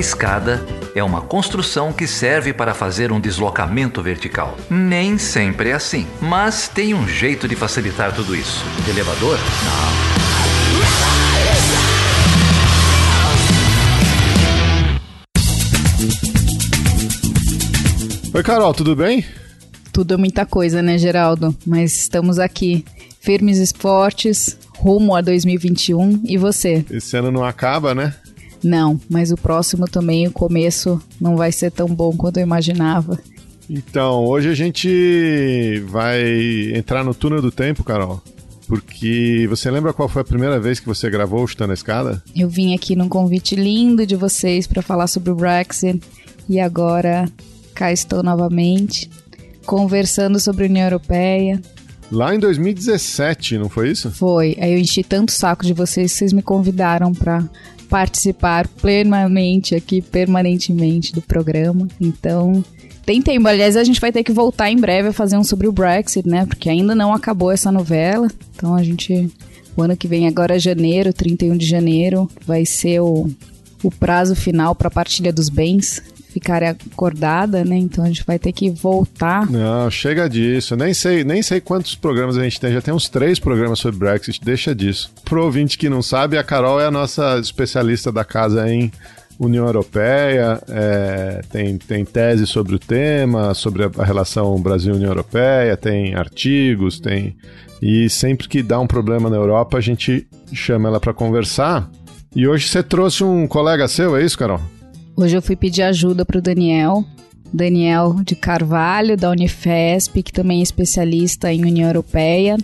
escada é uma construção que serve para fazer um deslocamento vertical. Nem sempre é assim, mas tem um jeito de facilitar tudo isso. elevador? Não. Oi, Carol, tudo bem? Tudo é muita coisa, né, Geraldo? Mas estamos aqui, firmes e fortes, rumo a 2021. E você? Esse ano não acaba, né? Não, mas o próximo também, o começo, não vai ser tão bom quanto eu imaginava. Então, hoje a gente vai entrar no túnel do tempo, Carol. Porque você lembra qual foi a primeira vez que você gravou o Chutando a Escada? Eu vim aqui num convite lindo de vocês para falar sobre o Brexit e agora cá estou novamente, conversando sobre a União Europeia. Lá em 2017, não foi isso? Foi. Aí eu enchi tanto saco de vocês, vocês me convidaram para participar plenamente aqui, permanentemente do programa. Então, tem tempo. Aliás, a gente vai ter que voltar em breve a fazer um sobre o Brexit, né? Porque ainda não acabou essa novela. Então a gente. O ano que vem, agora é janeiro, 31 de janeiro, vai ser o, o prazo final para a partilha dos bens ficar acordada, né? Então a gente vai ter que voltar. Não, chega disso. Nem sei, nem sei quantos programas a gente tem. Já tem uns três programas sobre Brexit. Deixa disso. Pro ouvinte que não sabe, a Carol é a nossa especialista da casa em União Europeia, é, tem, tem tese sobre o tema, sobre a, relação Brasil-União Europeia, tem artigos, tem. E sempre que dá um problema na Europa, a gente chama ela para conversar. E hoje você trouxe um colega seu, é isso, Carol? Hoje eu fui pedir ajuda para o Daniel, Daniel de Carvalho, da Unifesp, que também é especialista em União Europeia.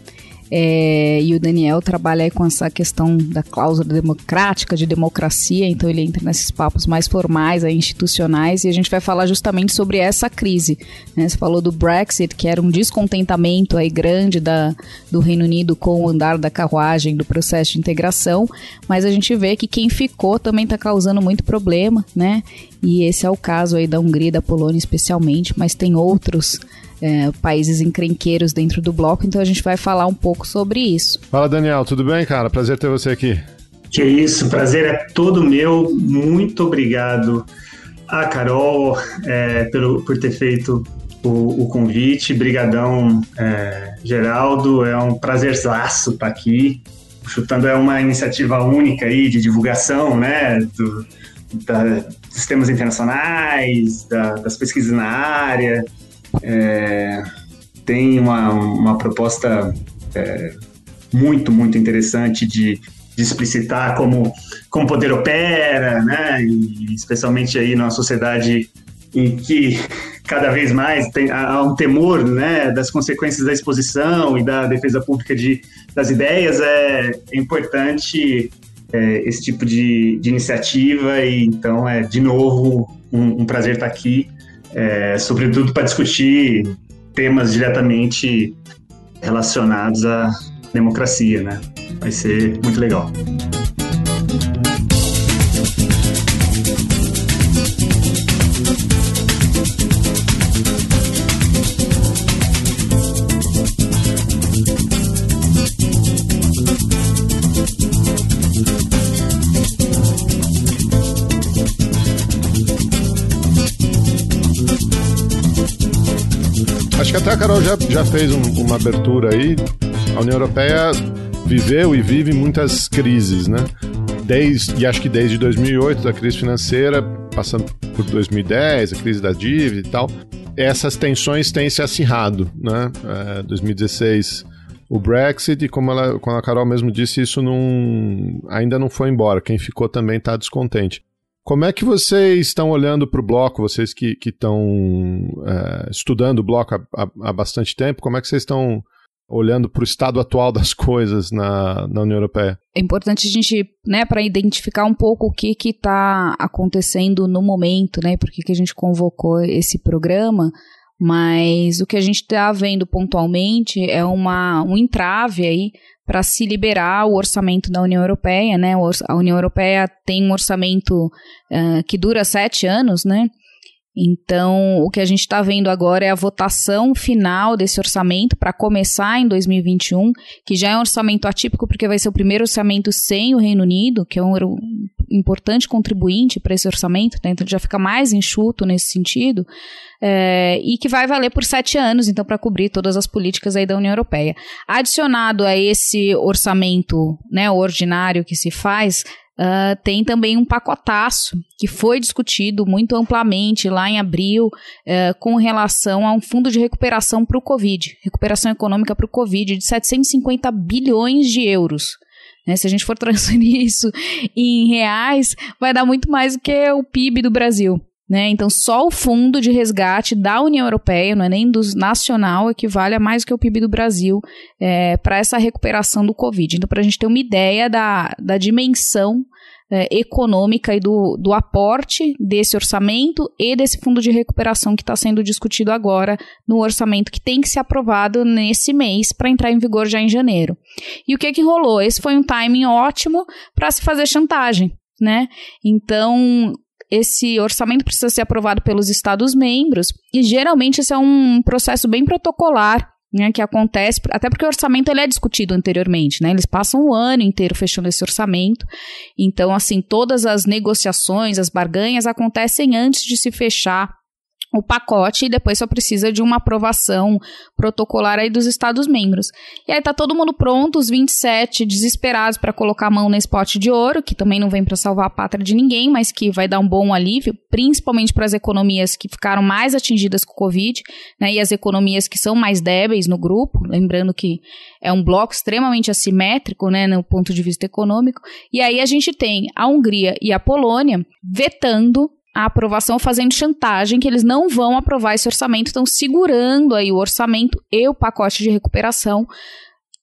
É, e o Daniel trabalha com essa questão da cláusula democrática, de democracia, então ele entra nesses papos mais formais, institucionais, e a gente vai falar justamente sobre essa crise. Né? Você falou do Brexit, que era um descontentamento aí grande da, do Reino Unido com o andar da carruagem do processo de integração, mas a gente vê que quem ficou também está causando muito problema, né? E esse é o caso aí da Hungria da Polônia especialmente, mas tem outros é, países encrenqueiros dentro do bloco, então a gente vai falar um pouco sobre isso. Fala, Daniel, tudo bem, cara? Prazer ter você aqui. Que isso, prazer é todo meu. Muito obrigado a Carol é, pelo, por ter feito o, o convite. Brigadão, é, Geraldo. É um prazerzaço estar aqui. O Chutando é uma iniciativa única aí de divulgação, né, do, da, dos sistemas internacionais, da, das pesquisas na área é, tem uma, uma proposta é, muito, muito interessante de, de explicitar como, como o poder opera, né? E especialmente aí numa sociedade em que cada vez mais tem, há um temor né, das consequências da exposição e da defesa pública de, das ideias, é, é importante é, esse tipo de, de, iniciativa e então é de novo um, um prazer estar aqui é, sobretudo para discutir temas diretamente relacionados à democracia, né? Vai ser muito legal. A Carol já, já fez um, uma abertura aí. A União Europeia viveu e vive muitas crises, né? Desde, e acho que desde 2008, da crise financeira, passando por 2010, a crise da dívida e tal, essas tensões têm se acirrado, né? É, 2016 o Brexit e como, ela, como a Carol mesmo disse, isso não, ainda não foi embora. Quem ficou também está descontente. Como é que vocês estão olhando para o bloco, vocês que estão é, estudando o bloco há, há, há, bastante tempo, como é que vocês estão olhando para o estado atual das coisas na, na União Europeia? É importante a gente, né, para identificar um pouco o que está acontecendo no momento, né, por que a gente convocou esse programa, mas o que a gente está vendo pontualmente é uma, um entrave aí para se liberar o orçamento da União Europeia, né? A União Europeia tem um orçamento uh, que dura sete anos, né? Então, o que a gente está vendo agora é a votação final desse orçamento para começar em 2021, que já é um orçamento atípico, porque vai ser o primeiro orçamento sem o Reino Unido, que é um, importante contribuinte para esse orçamento, né? então já fica mais enxuto nesse sentido, é, e que vai valer por sete anos, então, para cobrir todas as políticas aí da União Europeia. Adicionado a esse orçamento né, ordinário que se faz, Uh, tem também um pacotaço que foi discutido muito amplamente lá em abril uh, com relação a um fundo de recuperação para o Covid, recuperação econômica para o Covid de 750 bilhões de euros. Né? Se a gente for transferir isso em reais, vai dar muito mais do que o PIB do Brasil. Né? Então, só o fundo de resgate da União Europeia, não é nem do nacional, equivale a mais do que o PIB do Brasil é, para essa recuperação do Covid. Então, para a gente ter uma ideia da, da dimensão é, econômica e do, do aporte desse orçamento e desse fundo de recuperação que está sendo discutido agora no orçamento que tem que ser aprovado nesse mês para entrar em vigor já em janeiro. E o que que rolou? Esse foi um timing ótimo para se fazer chantagem. Né? Então, esse orçamento precisa ser aprovado pelos Estados-membros, e geralmente esse é um processo bem protocolar. Né, que acontece, até porque o orçamento ele é discutido anteriormente, né? Eles passam o ano inteiro fechando esse orçamento. Então, assim, todas as negociações, as barganhas acontecem antes de se fechar o pacote e depois só precisa de uma aprovação protocolar aí dos Estados-membros. E aí tá todo mundo pronto, os 27 desesperados para colocar a mão nesse pote de ouro, que também não vem para salvar a pátria de ninguém, mas que vai dar um bom alívio, principalmente para as economias que ficaram mais atingidas com o Covid, né, e as economias que são mais débeis no grupo, lembrando que é um bloco extremamente assimétrico, né, no ponto de vista econômico. E aí a gente tem a Hungria e a Polônia vetando a aprovação fazendo chantagem que eles não vão aprovar esse orçamento, estão segurando aí o orçamento e o pacote de recuperação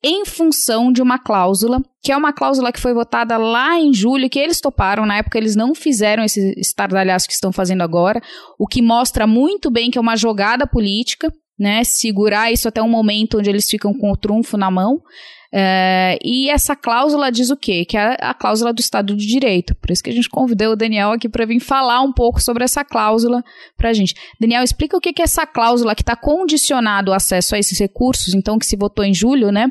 em função de uma cláusula, que é uma cláusula que foi votada lá em julho, que eles toparam, na época eles não fizeram esse estardalhaço que estão fazendo agora, o que mostra muito bem que é uma jogada política, né, segurar isso até um momento onde eles ficam com o trunfo na mão, é, e essa cláusula diz o quê? Que é a cláusula do Estado de Direito. Por isso que a gente convidou o Daniel aqui para vir falar um pouco sobre essa cláusula para a gente. Daniel, explica o que é essa cláusula que está condicionado o acesso a esses recursos, então que se votou em julho, né?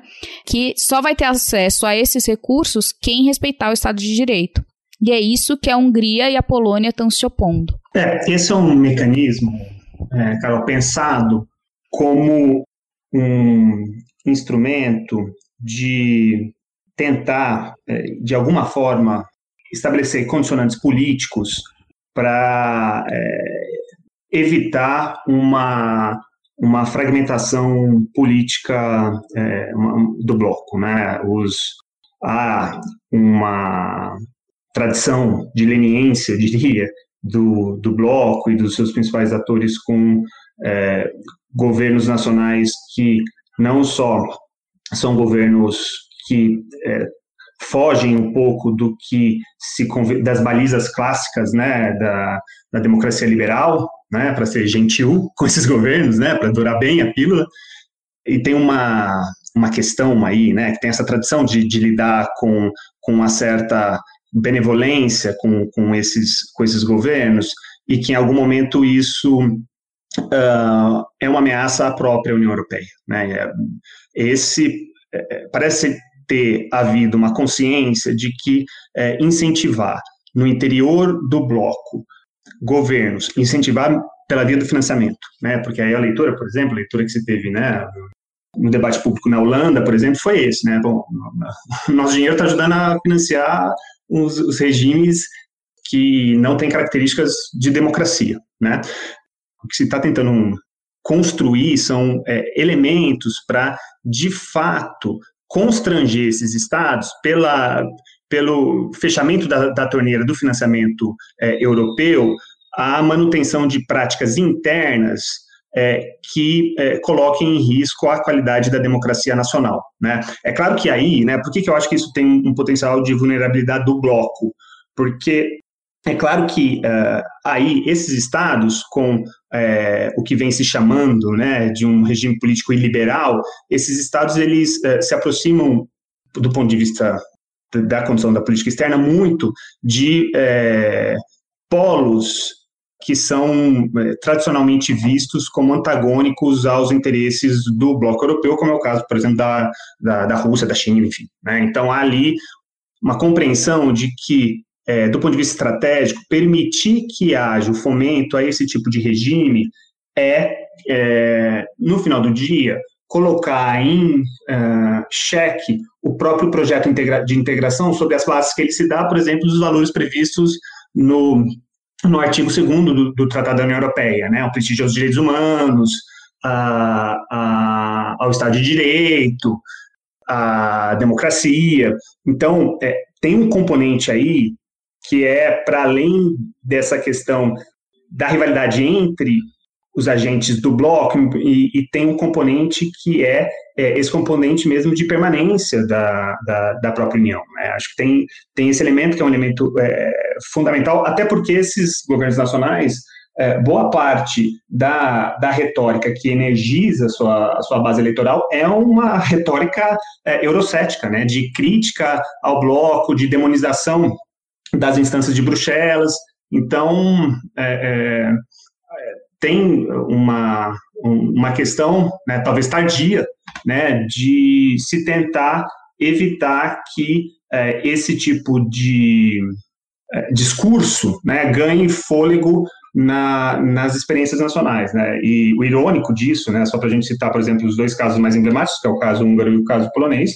Que só vai ter acesso a esses recursos quem respeitar o Estado de Direito. E é isso que a Hungria e a Polônia estão se opondo. É, esse é um mecanismo, é, Carol, pensado como um instrumento de tentar, é, de alguma forma, estabelecer condicionantes políticos para é, evitar uma, uma fragmentação política é, uma, do bloco. Né? Os, há uma tradição de leniência, diria, do, do bloco e dos seus principais atores com é, governos nacionais que não só são governos que é, fogem um pouco do que se das balizas clássicas né, da, da democracia liberal, né, para ser gentil com esses governos, né, para durar bem a pílula. E tem uma, uma questão aí, né, que tem essa tradição de, de lidar com, com uma certa benevolência com, com, esses, com esses governos, e que em algum momento isso uh, é uma ameaça à própria União Europeia. Né? Esse é, parece ter havido uma consciência de que é, incentivar no interior do bloco governos, incentivar pela via do financiamento, né? Porque aí a leitura, por exemplo, a leitura que se teve, né, no debate público na Holanda, por exemplo, foi esse, né? Bom, nosso dinheiro está ajudando a financiar os, os regimes que não têm características de democracia, né? O que se está tentando construir são é, elementos para, de fato, constranger esses estados pela, pelo fechamento da, da torneira do financiamento é, europeu à manutenção de práticas internas é, que é, coloquem em risco a qualidade da democracia nacional. Né? É claro que aí, né, por que, que eu acho que isso tem um potencial de vulnerabilidade do bloco? Porque é claro que uh, aí esses estados, com é, o que vem se chamando né, de um regime político iliberal, esses estados eles uh, se aproximam, do ponto de vista da condição da política externa, muito de é, polos que são é, tradicionalmente vistos como antagônicos aos interesses do bloco europeu, como é o caso, por exemplo, da, da, da Rússia, da China, enfim. Né? Então, há ali uma compreensão de que é, do ponto de vista estratégico, permitir que haja o fomento a esse tipo de regime é, é no final do dia, colocar em uh, o próprio projeto de integração sobre as bases que ele se dá, por exemplo, dos valores previstos no, no artigo 2 do, do Tratado da União Europeia, né, o prestígio aos direitos humanos, a, a, ao Estado de Direito, a democracia. Então, é, tem um componente aí que é para além dessa questão da rivalidade entre os agentes do bloco e, e tem um componente que é, é, esse componente mesmo de permanência da, da, da própria União. Né? Acho que tem, tem esse elemento que é um elemento é, fundamental, até porque esses governos nacionais, é, boa parte da, da retórica que energiza a sua, a sua base eleitoral é uma retórica é, eurocética, né? de crítica ao bloco, de demonização das instâncias de Bruxelas. Então, é, é tem uma, uma questão, né, talvez tardia, né, de se tentar evitar que é, esse tipo de é, discurso né, ganhe fôlego na, nas experiências nacionais. Né? E o irônico disso, né, só para a gente citar, por exemplo, os dois casos mais emblemáticos, que é o caso húngaro e o caso polonês,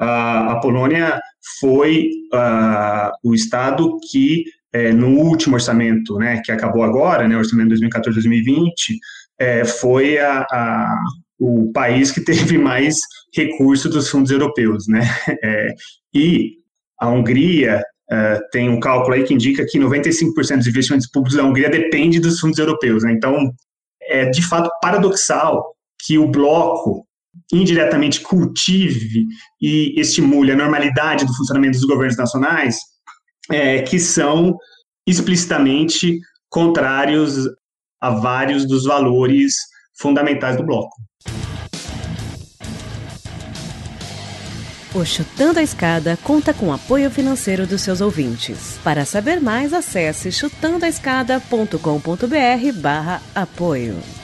a Polônia foi uh, o Estado que é, no último orçamento, né, que acabou agora, né, orçamento 2014-2020, é, foi a, a, o país que teve mais recursos dos fundos europeus, né, é, e a Hungria é, tem um cálculo aí que indica que 95% dos investimentos públicos da Hungria depende dos fundos europeus, né, então é de fato paradoxal que o bloco indiretamente cultive e estimule a normalidade do funcionamento dos governos nacionais, é, que são explicitamente contrários a vários dos valores fundamentais do bloco. O Chutando a Escada conta com apoio financeiro dos seus ouvintes. Para saber mais, acesse chutandoaescada.com.br barra apoio.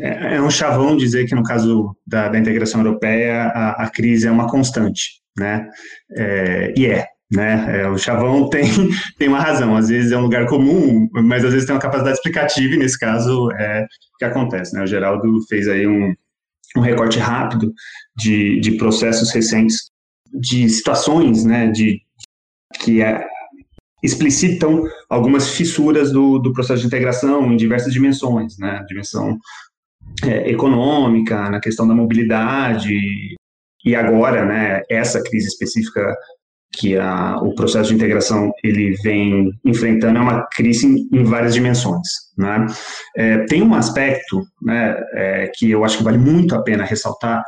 É, é um chavão dizer que no caso da, da integração europeia a, a, crise é uma constante, né? É, e é, né? É, o chavão tem, tem uma razão, às vezes é um lugar comum, mas às vezes tem uma capacidade explicativa e nesse caso é o que acontece, né? O Geraldo fez aí um, um recorte rápido de, de processos recentes, de situações, né? De que é, explicitam algumas fissuras do, do processo de integração em diversas dimensões, né? Dimensão é, econômica, na questão da mobilidade, e agora, né, essa crise específica que a, o processo de integração ele vem enfrentando é uma crise em, em várias dimensões. Né? É, tem um aspecto né, é, que eu acho que vale muito a pena ressaltar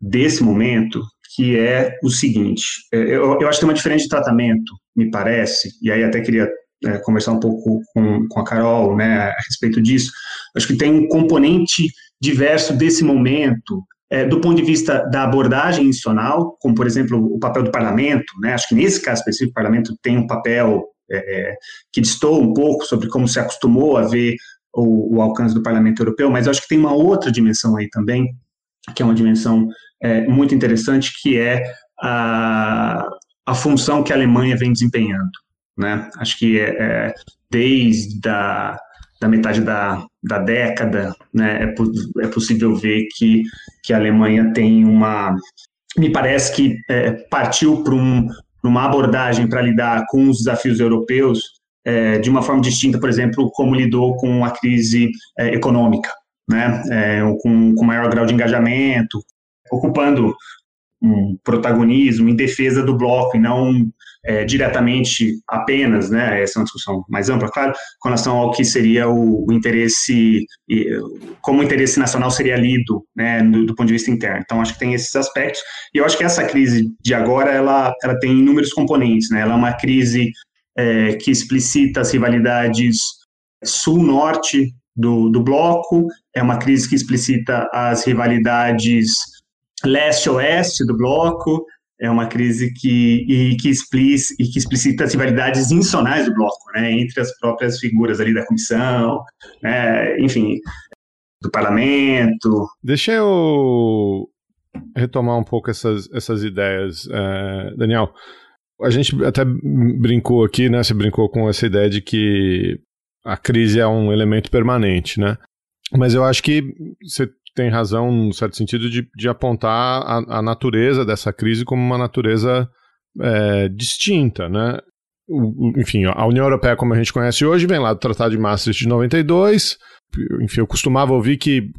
desse momento, que é o seguinte: é, eu, eu acho que tem uma diferença de tratamento, me parece, e aí até queria é, conversar um pouco com, com a Carol né, a respeito disso. Acho que tem um componente diverso desse momento, é, do ponto de vista da abordagem institucional, como, por exemplo, o papel do parlamento, né? acho que nesse caso específico, o parlamento tem um papel é, é, que distou um pouco sobre como se acostumou a ver o, o, alcance do parlamento europeu, mas acho que tem uma outra dimensão aí também, que é uma dimensão é, muito interessante, que é a, a função que a Alemanha vem desempenhando. Né? Acho que é, é desde a da metade da, da década, né, é, é possível ver que, que a Alemanha tem uma. Me parece que é, partiu para um, uma abordagem para lidar com os desafios europeus é, de uma forma distinta, por exemplo, como lidou com a crise é, econômica, né, é, com, com maior grau de engajamento, ocupando um protagonismo em defesa do bloco e não é, diretamente apenas, né, essa é uma discussão mais ampla, claro, com relação ao que seria o, o interesse, como o interesse nacional seria lido, né, do, do, ponto de vista interno. Então, acho que tem esses aspectos, e eu acho que essa crise de agora, ela, ela tem inúmeros componentes, né, ela é uma crise é, que explicita as rivalidades sul-norte do, do bloco, é uma crise que explicita as rivalidades leste-oeste do bloco, é uma crise que, e, que, explic, e que explicita as rivalidades institucionais do bloco, né, entre as próprias figuras ali da comissão, né, enfim, do parlamento. Deixa eu retomar um pouco essas, essas ideias, é, Daniel. A gente até brincou aqui, né? Você brincou com essa ideia de que a crise é um elemento permanente, né? Mas eu acho que você tem razão, no certo sentido, de, de apontar a, a, natureza dessa crise como uma natureza é, distinta, né? O, enfim, a União Europeia, como a gente conhece hoje, vem lá do Tratado de Maastricht de 92. Enfim, eu costumava ouvir que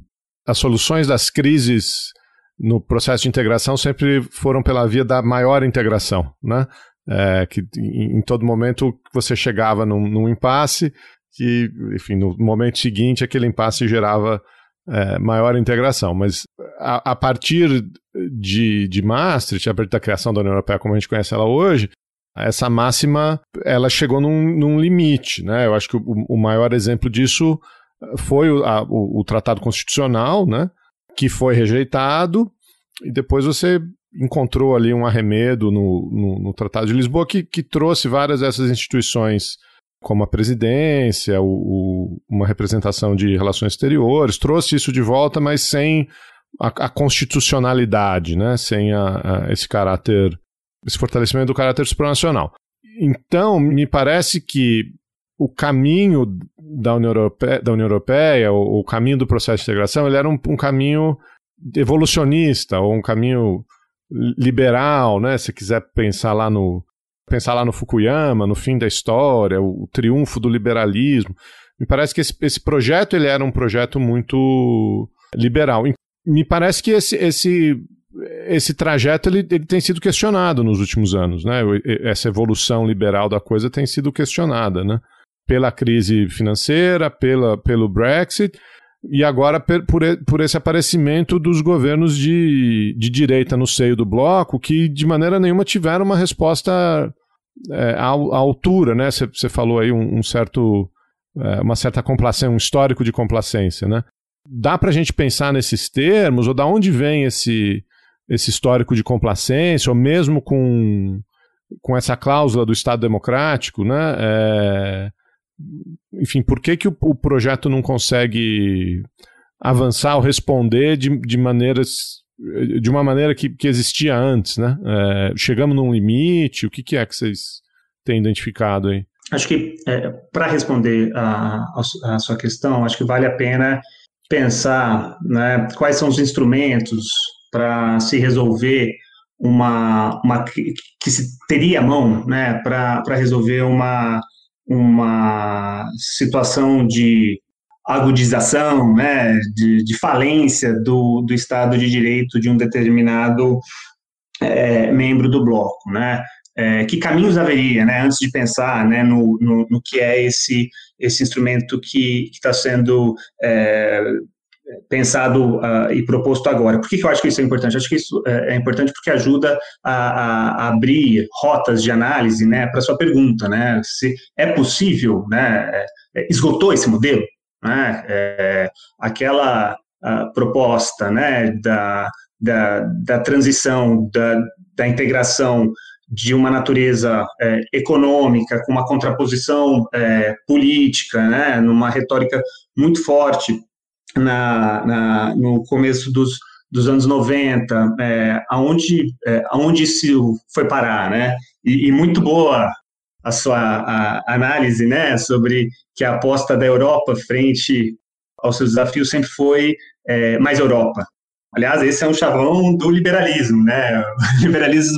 as soluções das crises no processo de integração sempre foram pela via da maior integração, né? É, que em, em, todo momento você chegava num, num impasse que, enfim, no momento seguinte aquele impasse gerava é, maior integração. Mas a, a, partir de, de Maastricht, a partir da criação da União Europeia como a gente conhece ela hoje, essa máxima ela chegou num, num limite. Né? Eu acho que o, o maior exemplo disso foi o, a, o, o, Tratado Constitucional, né? que foi rejeitado, e depois você encontrou ali um arremedo no, no, no Tratado de Lisboa que, que trouxe várias dessas instituições como a presidência, o, o, uma representação de relações exteriores, trouxe isso de volta, mas sem a, a constitucionalidade, né? sem a, esse caráter, esse fortalecimento do caráter supranacional. Então, me parece que o caminho da União Europeia, da União Europeia o, o caminho do processo de integração, ele era um, um caminho evolucionista, ou um caminho liberal, né? Se quiser pensar lá no, pensar lá no Fukuyama, no fim da história, o, o triunfo do liberalismo. Me parece que esse, esse, projeto ele era um projeto muito liberal. Me parece que esse, esse, esse trajeto ele, ele tem sido questionado nos últimos anos. Né? Essa evolução liberal da coisa tem sido questionada né? pela crise financeira, pela, pelo Brexit e agora por, por esse aparecimento dos governos de, de direita no seio do bloco, que de maneira nenhuma tiveram uma resposta é, à, à, altura, né? Você falou aí um, um certo, é, uma certa complacência, um histórico de complacência, né? Dá para a gente pensar nesses termos, ou da onde vem esse, esse histórico de complacência, ou mesmo com, com essa cláusula do Estado Democrático, né? É, enfim, por que, que o, o, projeto não consegue avançar ou responder de, de maneiras de uma maneira que, que existia antes, né? É, chegamos num limite, o que, que é que vocês têm identificado aí? Acho que é, para responder a, a, sua questão, acho que vale a pena pensar né, quais são os instrumentos para se resolver uma, uma que, se teria mão né, para resolver uma, uma situação de agudização, né, de, de falência do, do Estado de Direito de um determinado é, membro do bloco, né? É, que caminhos haveria, né, antes de pensar, né, no, no, no que é esse esse instrumento que está sendo é, pensado uh, e proposto agora. Por que, que, eu acho que isso é importante? Eu acho que isso é, é importante porque ajuda a, a, abrir rotas de análise né, para a sua pergunta. Né? Se é possível, né, é, esgotou esse modelo? Né? É, aquela proposta né, da, da, da transição, da, da integração de uma natureza é, econômica, com uma contraposição é, política, né, numa retórica muito forte na, na, no começo dos, dos anos 90, é, aonde, é, aonde isso foi parar, né? E, e muito boa a sua a análise, né, sobre que a aposta da Europa frente aos seus desafios sempre foi é, mais Europa, Aliás, esse é um chavão do liberalismo, né? O liberalismo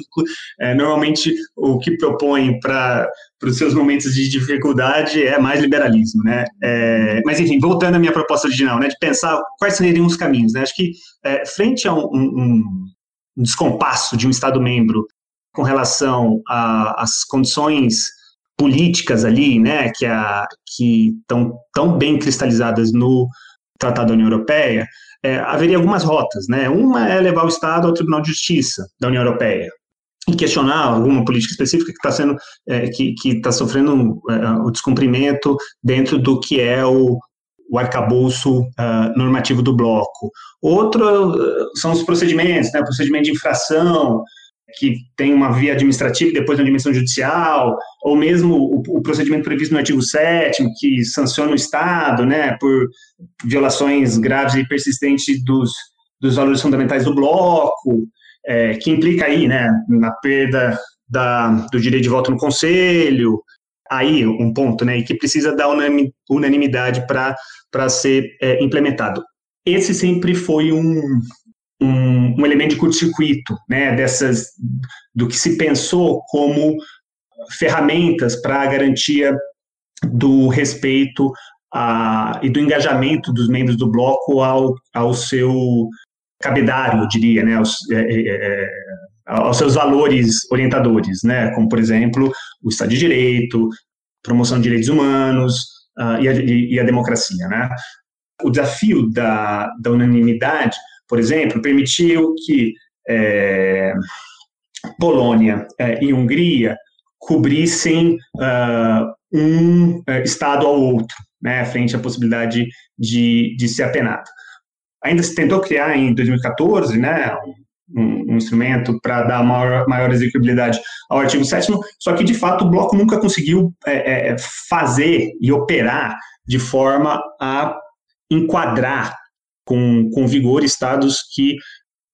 é, normalmente o que propõe para os seus momentos de dificuldade é mais liberalismo, né? É, mas enfim, voltando à minha proposta original, né? De pensar quais seriam os caminhos, né? Acho que é, frente a um, um, um, descompasso de um Estado membro com relação às condições políticas ali, né? Que a, que estão tão bem cristalizadas no Tratado da União Europeia é, haveria algumas rotas, né? Uma é levar o Estado ao Tribunal de Justiça da União Europeia e questionar alguma política específica que está sendo é, que está sofrendo é, o descumprimento dentro do que é o, o arcabouço uh, normativo do bloco. Outro uh, são os procedimentos, né? O procedimento de infração, que tem uma via administrativa e depois uma dimensão judicial, ou mesmo o, o, procedimento previsto no artigo 7 que sanciona o Estado, né, por violações graves e persistentes dos, dos valores fundamentais do bloco, é, que implica aí, né, na perda da, do direito de voto no conselho, aí um ponto, né, e que precisa da unanimidade para ser é, implementado. Esse sempre foi um, um, um elemento de curto-circuito, né, dessas, do que se pensou como ferramentas para a garantia do respeito a, e do engajamento dos membros do bloco ao, ao seu cabedário, eu diria, né, aos, é, é, é, aos seus valores orientadores, né, como, por exemplo, o Estado de Direito, promoção de direitos humanos uh, e, a, e, a, democracia. Né. O desafio da, da unanimidade, por exemplo, permitiu que é, Polônia é, e Hungria cobrissem uh, um uh, Estado ao outro, né, frente à possibilidade de, de ser apenado. Ainda se tentou criar em 2014, né, um, um instrumento para dar maior, maior execuibilidade ao artigo 7 só que, de fato, o bloco nunca conseguiu é, é, fazer e operar de forma a enquadrar com, com vigor estados que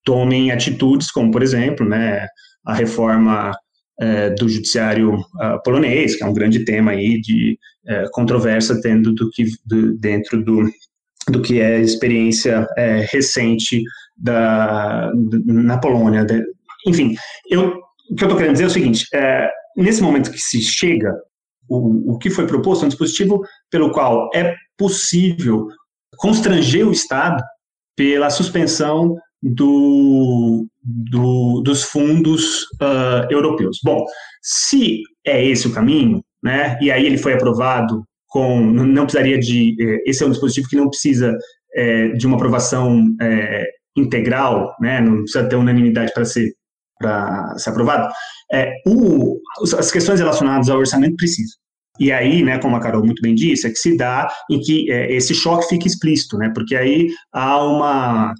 tomem atitudes, como, por exemplo, né, a reforma é, do judiciário uh, polonês, que é um grande tema aí de é, controvérsia dentro do que, do, dentro do, do que é a experiência é, recente da, na Polônia. De, enfim, eu, o que eu estou querendo dizer é o seguinte, é, nesse momento que se chega, o, o que foi proposto é um dispositivo pelo qual é possível constranger o Estado pela suspensão do, do, dos fundos uh, europeus. Bom, se é esse o caminho, né, e aí ele foi aprovado com, não precisaria de, eh, esse é um dispositivo que não precisa é, de uma aprovação é, integral, né, não precisa ter unanimidade para ser, ser aprovado, o, as questões relacionadas ao orçamento precisam. E aí, né, como a Carol muito bem disse, é que se dá em que é, esse choque fique explícito, né, porque aí há uma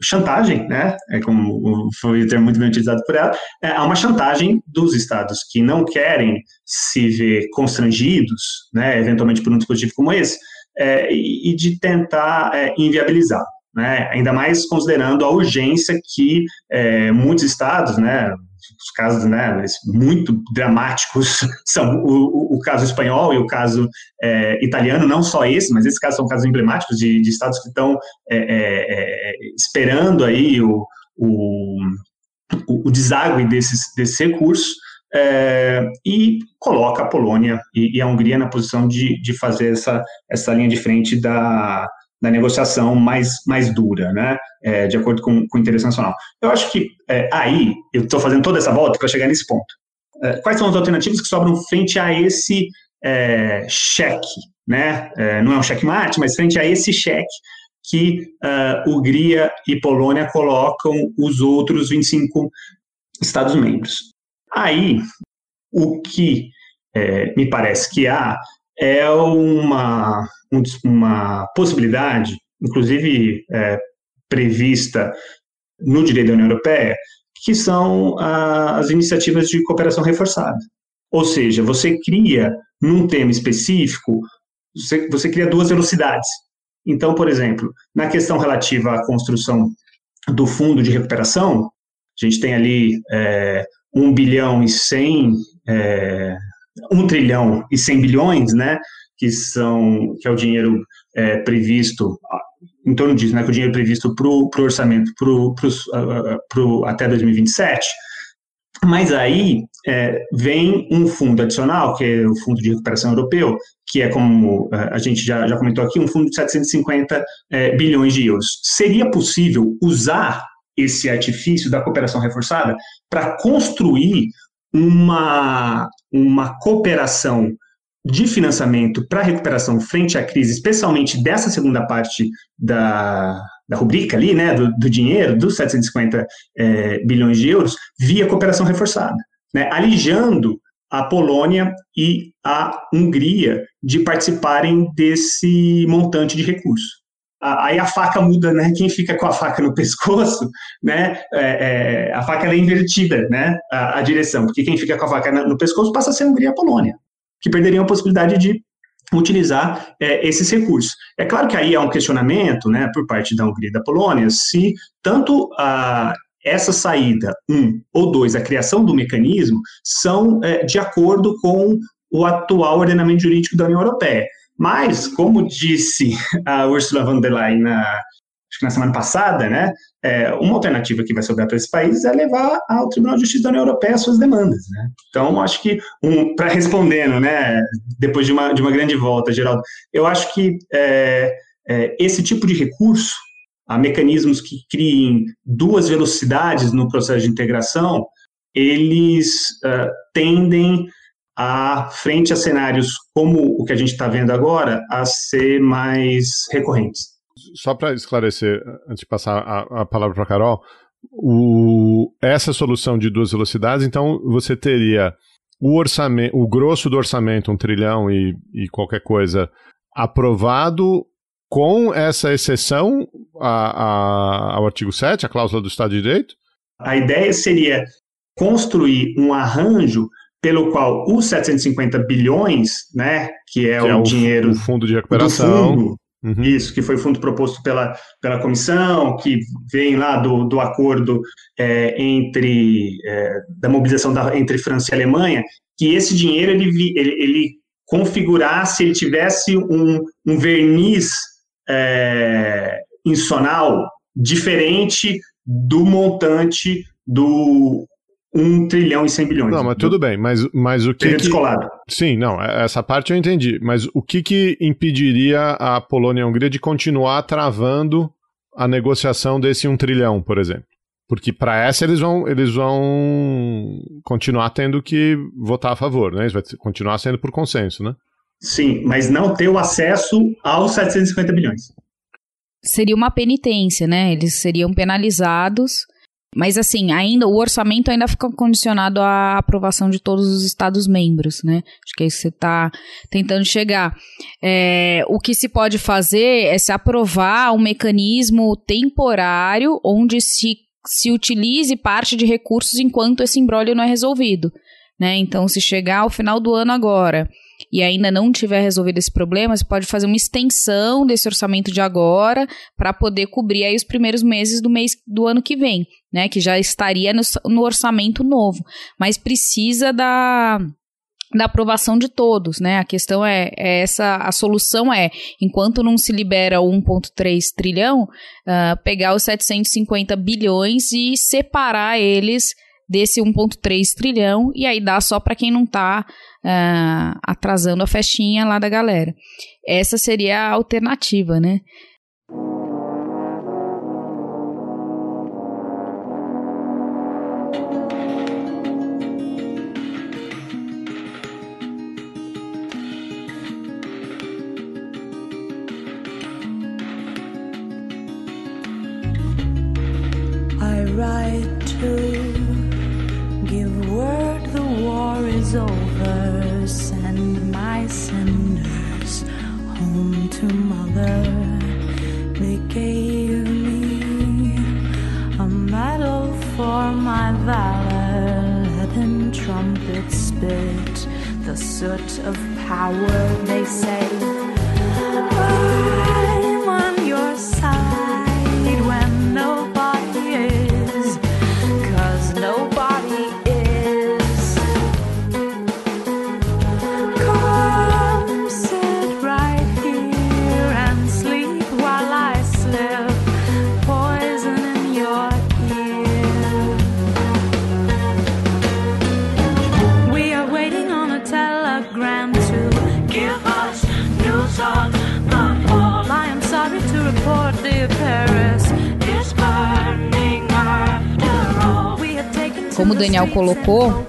chantagem, né? É como foi o termo muito bem utilizado por ela, é, há uma chantagem dos estados que não querem se ver constrangidos, né, eventualmente por um dispositivo como esse, é, e, de tentar é, inviabilizar. Né, ainda mais considerando a urgência que é, muitos estados, né, os casos né, muito dramáticos são o, o, caso espanhol e o caso é, italiano, não só esse, mas esses casos são casos emblemáticos de, de estados que estão é, é, é esperando aí o, o, o deságue desses, desses recursos é, e coloca a Polônia e, e, a Hungria na posição de, de fazer essa, essa linha de frente da, da negociação mais, mais dura, né, é, de acordo com, com o interesse nacional. Eu acho que é, aí, eu estou fazendo toda essa volta para chegar nesse ponto. É, quais são as alternativas que sobram frente a esse é, cheque, né, é, não é um checkmate, mas frente a esse cheque que uh, Hungria e Polônia colocam os outros 25 Estados-membros. Aí, o que me parece que há é uma, uma possibilidade, inclusive é, prevista no direito da União Europeia, que são as iniciativas de cooperação reforçada. Ou seja, você cria, num tema específico, você, você cria duas velocidades. Então, por exemplo, na questão relativa à construção do fundo de recuperação, a gente tem ali é, 1 bilhão e 100 é, 1 trilhão e 100 bilhões, né, que são que é o dinheiro é, previsto em torno disso, né, que é o dinheiro previsto para o orçamento pro, pro, pro, até 2027. Mas aí é, vem um fundo adicional, que é o Fundo de Recuperação Europeu, que é como a gente já, já comentou aqui, um fundo de 750 é, bilhões de euros. Seria possível usar esse artifício da cooperação reforçada para construir uma, uma cooperação de financiamento para recuperação frente à crise, especialmente dessa segunda parte da, da rubrica ali, né, do, do dinheiro, dos 750 é, bilhões de euros, via cooperação reforçada, né, alijando a Polônia e a Hungria de participarem desse montante de recursos aí a faca muda, né? Quem fica com a faca no pescoço, né? É, é, a faca é invertida, né? A, a, direção, porque quem fica com a faca no pescoço passa a ser a Hungria e a Polônia, que perderiam a possibilidade de utilizar é, esses recursos. É claro que aí há um questionamento, né, por parte da Hungria e da Polônia, se tanto a essa saída, um, ou dois, a criação do mecanismo, são é, de acordo com o atual ordenamento jurídico da União Europeia. Mas, como disse a Ursula von der Leyen na, na semana passada, né, é, uma alternativa que vai sobrar para esses países é levar ao Tribunal de Justiça da União Europeia as suas demandas. Né? Então, acho que, um, para respondendo, né, depois de uma, de uma grande volta, Geraldo, eu acho que é, é, esse tipo de recurso, a mecanismos que criem duas velocidades no processo de integração, eles uh, tendem a frente a cenários como o que a gente está vendo agora, a ser mais recorrentes. Só para esclarecer, antes de passar a, a palavra para a Carol, o, essa solução de duas velocidades, então você teria o orçamento, o grosso do orçamento, um trilhão e, e qualquer coisa, aprovado com essa exceção a, a, ao artigo 7, a cláusula do Estado de Direito? A ideia seria construir um arranjo pelo qual os 750 bilhões, né, que é que o, é o dinheiro o fundo de recuperação, fundo, uhum. isso que foi o fundo proposto pela, pela comissão, que vem lá do, do acordo é, entre é, da mobilização da, entre França e Alemanha, que esse dinheiro ele, ele, ele configurasse, ele tivesse um, um verniz é, insonal diferente do montante do 1 trilhão e 100 bilhões. Não, mas tudo bem, mas, mas o que. que... descolado. Sim, não, é, essa parte eu entendi. Mas o que, que impediria a Polônia e a Hungria de continuar travando a negociação desse 1 trilhão, por exemplo? Porque para essa eles vão, eles vão continuar tendo que votar a favor, né? Isso vai continuar sendo por consenso, né? Sim, mas não ter o acesso aos 750 bilhões. Seria uma penitência, né? Eles seriam penalizados mas assim, ainda o orçamento ainda fica condicionado à aprovação de todos os Estados membros, né? Acho que é isso que você está tentando chegar. É, o que se pode fazer é se aprovar um mecanismo temporário onde se, se utilize parte de recursos enquanto esse embrólio não é resolvido. Né? Então, se chegar ao final do ano agora e ainda não tiver resolvido esse problema, você pode fazer uma extensão desse orçamento de agora para poder cobrir aí os primeiros meses do mês do ano que vem, né? Que já estaria no, no orçamento novo. Mas precisa da da aprovação de todos, né? A questão é, é, essa, a solução é, enquanto não se libera 1,3 trilhão, uh, pegar os 750 bilhões e separar eles desse 1,3 trilhão e aí dá só para quem não está uh, atrasando a festinha lá da galera. Essa seria a alternativa, né? Leaden trumpets spit the soot of power, they say. Daniel colocou,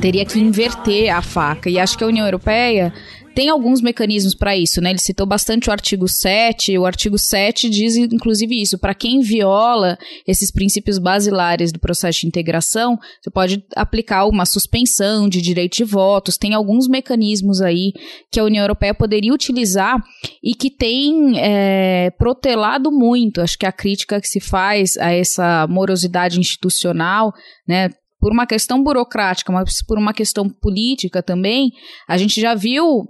teria que inverter a faca. E acho que a União Europeia tem alguns mecanismos para isso, né? Ele citou bastante o artigo 7, o artigo 7 diz inclusive isso, para quem viola esses princípios basilares do processo de integração, você pode aplicar uma suspensão de direito de votos, tem alguns mecanismos aí que a União Europeia poderia utilizar e que tem é, protelado muito, acho que a crítica que se faz a essa morosidade institucional, né, por uma questão burocrática, mas por uma questão política também, a gente já viu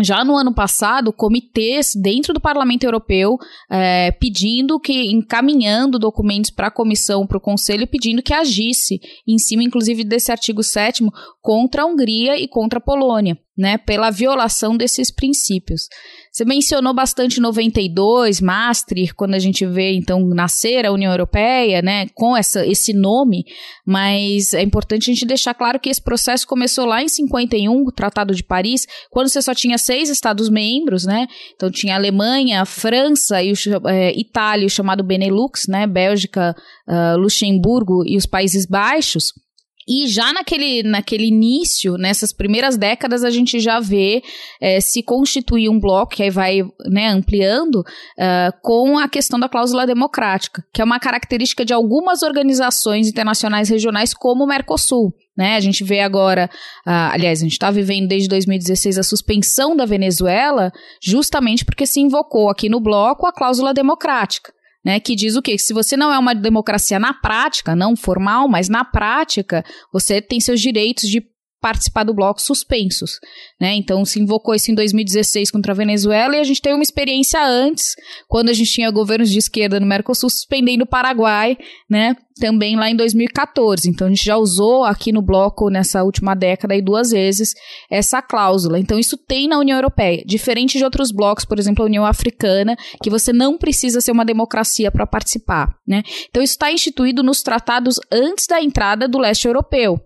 já no ano passado, comitês dentro do Parlamento Europeu é, pedindo que, encaminhando documentos para a comissão, para o Conselho, pedindo que agisse, em cima, inclusive, desse artigo 7 contra a Hungria e contra a Polônia né, pela violação desses princípios. Você mencionou bastante 92, Maastricht, quando a gente vê então nascer a União Europeia, né, com essa, esse nome, mas é importante a gente deixar claro que esse processo começou lá em 51, o Tratado de Paris, quando você só tinha seis Estados-membros, né, então tinha Alemanha, França e o, é, Itália, o chamado Benelux, né, Bélgica, uh, Luxemburgo e os Países Baixos, e já naquele, naquele início, nessas primeiras décadas, a gente já vê é, se constituir um bloco, que aí vai né, ampliando, uh, com a questão da cláusula democrática, que é uma característica de algumas organizações internacionais regionais, como o Mercosul. Né? A gente vê agora, uh, aliás, a gente está vivendo desde 2016 a suspensão da Venezuela, justamente porque se invocou aqui no bloco a cláusula democrática né, que diz o quê? Que se você não é uma democracia na prática, não formal, mas na prática, você tem seus direitos de participar do bloco suspensos, né? Então se invocou isso em 2016 contra a Venezuela e a gente teve uma experiência antes, quando a gente tinha governos de esquerda no Mercosul suspendendo o Paraguai, né? Também lá em 2014. Então a gente já usou aqui no bloco nessa última década aí duas vezes essa cláusula. Então isso tem na União Europeia, diferente de outros blocos, por exemplo, a União Africana, que você não precisa ser uma democracia para participar, né? Então isso está instituído nos tratados antes da entrada do leste europeu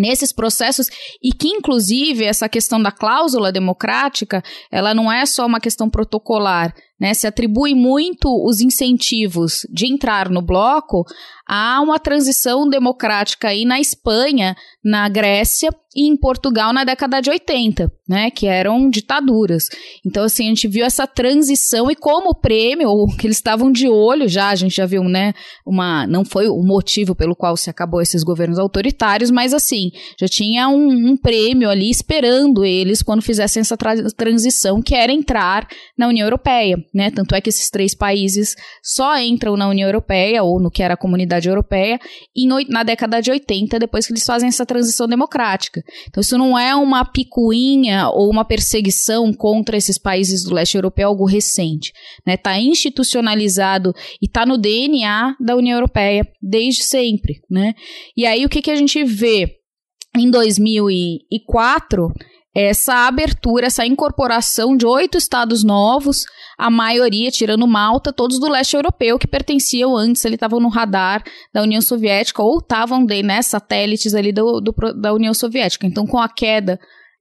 nesses processos e que inclusive essa questão da cláusula democrática ela não é só uma questão protocolar né? Se atribui muito os incentivos de entrar no bloco há uma transição democrática aí na Espanha, na Grécia e em Portugal na década de 80, né, que eram ditaduras. Então, assim, a gente viu essa transição e como prêmio, ou que eles estavam de olho já, a gente já viu, né, uma, não foi o motivo pelo qual se acabou esses governos autoritários, mas, assim, já tinha um, um prêmio ali esperando eles quando fizessem essa tra transição, que era entrar na União Europeia, né, tanto é que esses três países só entram na União Europeia, ou no que era a comunidade comunidade europeia em, na década de 80, depois que eles fazem essa transição democrática. Então, isso não é uma picuinha ou uma perseguição contra esses países do leste europeu, algo recente. Está né? Tá institucionalizado e está no DNA da União Europeia desde sempre. Né? E aí, o que, que a gente vê? Em 2004, essa abertura, essa incorporação de oito estados novos, a maioria, tirando Malta, todos do leste europeu que pertenciam antes, ele estavam no radar da União Soviética ou estavam né, satélites ali do, do, da União Soviética. Então, com a queda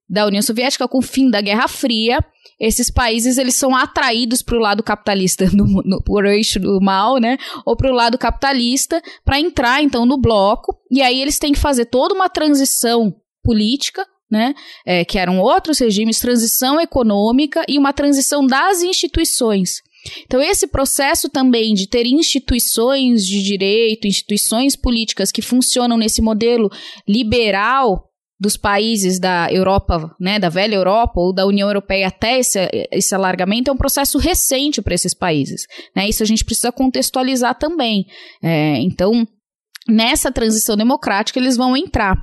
da União Soviética, com o fim da Guerra Fria, esses países eles são atraídos para o lado capitalista, no, por eixo do mal, né? Ou para o lado capitalista, para entrar então no bloco. E aí eles têm que fazer toda uma transição política né? É, que eram outros regimes, transição econômica e uma transição das instituições. Então, esse processo também de ter instituições de direito, instituições políticas que funcionam nesse modelo liberal dos países da Europa, né, da velha Europa ou da União Europeia até esse, esse alargamento é um processo recente para esses países. Né? Isso a gente precisa contextualizar também. É, então, nessa transição democrática eles vão entrar.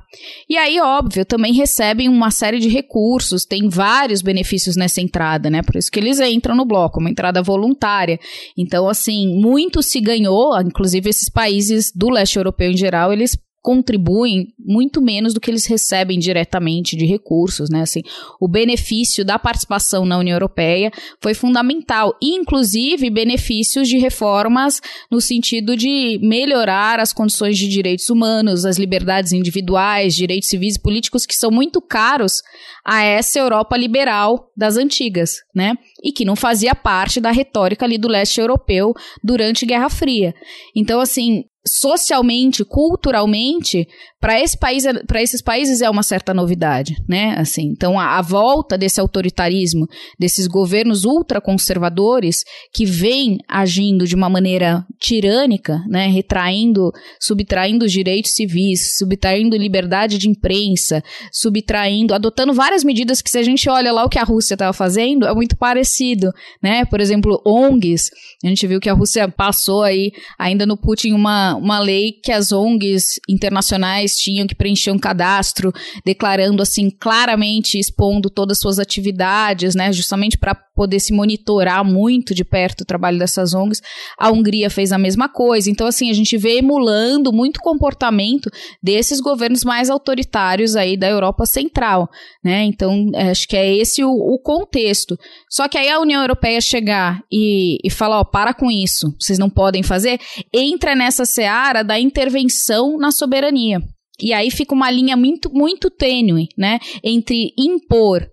E aí, óbvio, também recebem uma série de recursos, tem vários benefícios nessa entrada, né? Por isso que eles entram no bloco, uma entrada voluntária. Então, assim, muito se ganhou, inclusive esses países do leste europeu em geral, eles contribuem muito menos do que eles recebem diretamente de recursos, né? Assim, o benefício da participação na União Europeia foi fundamental, inclusive benefícios de reformas no sentido de melhorar as condições de direitos humanos, as liberdades individuais, direitos civis e políticos que são muito caros a essa Europa liberal das antigas, né? E que não fazia parte da retórica ali do leste europeu durante Guerra Fria. Então, assim, socialmente, culturalmente, para esse país, para esses países é uma certa novidade, né? Assim, então a, a, volta desse autoritarismo, desses governos ultraconservadores que vêm agindo de uma maneira tirânica, né? Retraindo, subtraindo os direitos civis, subtraindo liberdade de imprensa, subtraindo, adotando várias medidas que se a gente olha lá o que a Rússia estava fazendo é muito parecido, né? Por exemplo, ONGs, a gente viu que a Rússia passou aí ainda no Putin uma uma lei que as ONGs internacionais tinham que preencher um cadastro declarando assim claramente expondo todas as suas atividades, né, justamente para poder se monitorar muito de perto o trabalho dessas ONGs. A Hungria fez a mesma coisa. Então assim, a gente vê emulando muito comportamento desses governos mais autoritários aí da Europa Central, né? Então, acho que é esse o, o contexto. Só que aí a União Europeia chegar e, e falar, ó, para com isso, vocês não podem fazer, entra nessa seara da intervenção na soberania. E aí fica uma linha muito, muito tênue, né? Entre impor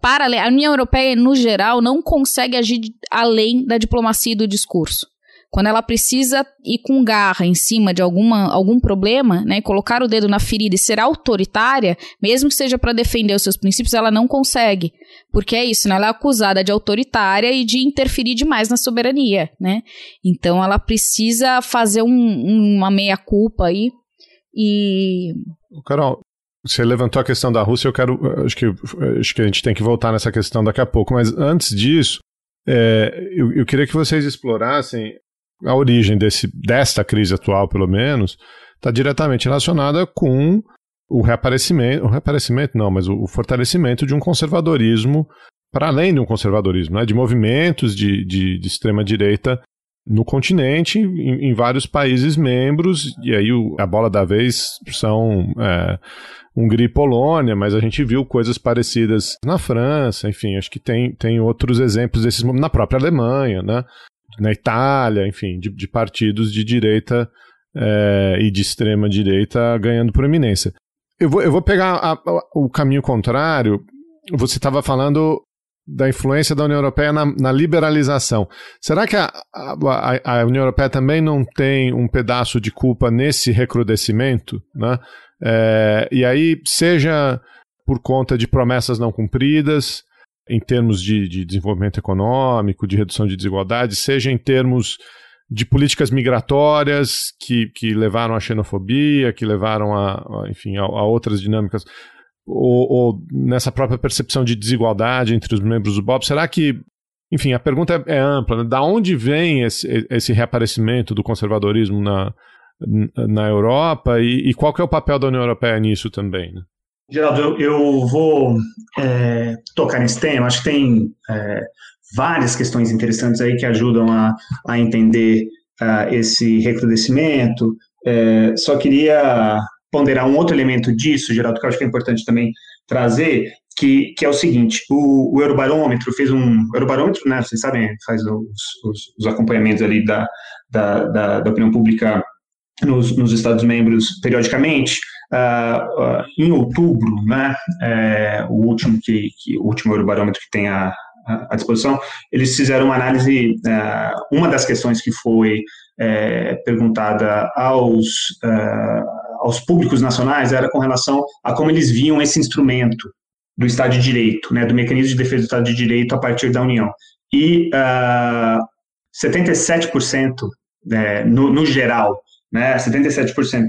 para a União Europeia, no geral, não consegue agir além da diplomacia e do discurso. Quando ela precisa ir com garra em cima de alguma, algum problema, né, colocar o dedo na ferida e ser autoritária, mesmo que seja para defender os seus princípios, ela não consegue. Porque é isso, né, ela é acusada de autoritária e de interferir demais na soberania, né? Então ela precisa fazer um, uma meia-culpa aí e... Carol, você levantou a questão da Rússia, eu quero. Acho que, acho que a gente tem que voltar nessa questão daqui a pouco, mas antes disso, é, eu, eu, queria que vocês explorassem a origem desse, desta crise atual, pelo menos, está diretamente relacionada com o reaparecimento, o reaparecimento não, mas o, o fortalecimento de um conservadorismo para além de um conservadorismo, né, de movimentos de, de, de extrema-direita no continente, em, em, vários países membros, e aí o, a bola da vez são é, Hungria e Polônia, mas a gente viu coisas parecidas na França, enfim, acho que tem, tem outros exemplos desses na própria Alemanha, né? na Itália, enfim, de, de partidos de direita é, e de extrema direita ganhando proeminência. Eu vou, eu vou pegar a, a, o caminho contrário. Você estava falando da influência da União Europeia na, na liberalização. Será que a, a, a, União Europeia também não tem um pedaço de culpa nesse recrudescimento? Né? É, e aí, seja por conta de promessas não cumpridas, em termos de, de desenvolvimento econômico, de redução de desigualdades, seja em termos de políticas migratórias que, que levaram à xenofobia, que levaram a, a enfim, a, a, outras dinâmicas, ou, ou, nessa própria percepção de desigualdade entre os membros do BOP, será que, enfim, a pergunta é, é ampla, né? da onde vem esse, esse reaparecimento do conservadorismo na, na Europa e, e qual é o papel da União Europeia nisso também, né? Geraldo, eu, eu vou é, tocar nesse tema. Acho que tem é, várias questões interessantes aí que ajudam a, a entender uh, esse recrudescimento. É, só queria ponderar um outro elemento disso, Geraldo, que eu acho que é importante também trazer, que, que é o seguinte: o, o Eurobarômetro fez um. Eurobarômetro, né, vocês sabem, faz os, os, os acompanhamentos ali da, da, da, da opinião pública nos, nos Estados-membros periodicamente. Uh, uh, em outubro, né, é, o último que, que, o último Eurobarômetro que tem a, à disposição, eles fizeram uma análise, uh, uma das questões que foi é, perguntada aos, aos públicos nacionais era com relação a como eles viam esse instrumento do Estado de Direito, né, do mecanismo de defesa do Estado de Direito a partir da União. E 77%, né, no, no geral, né, 77%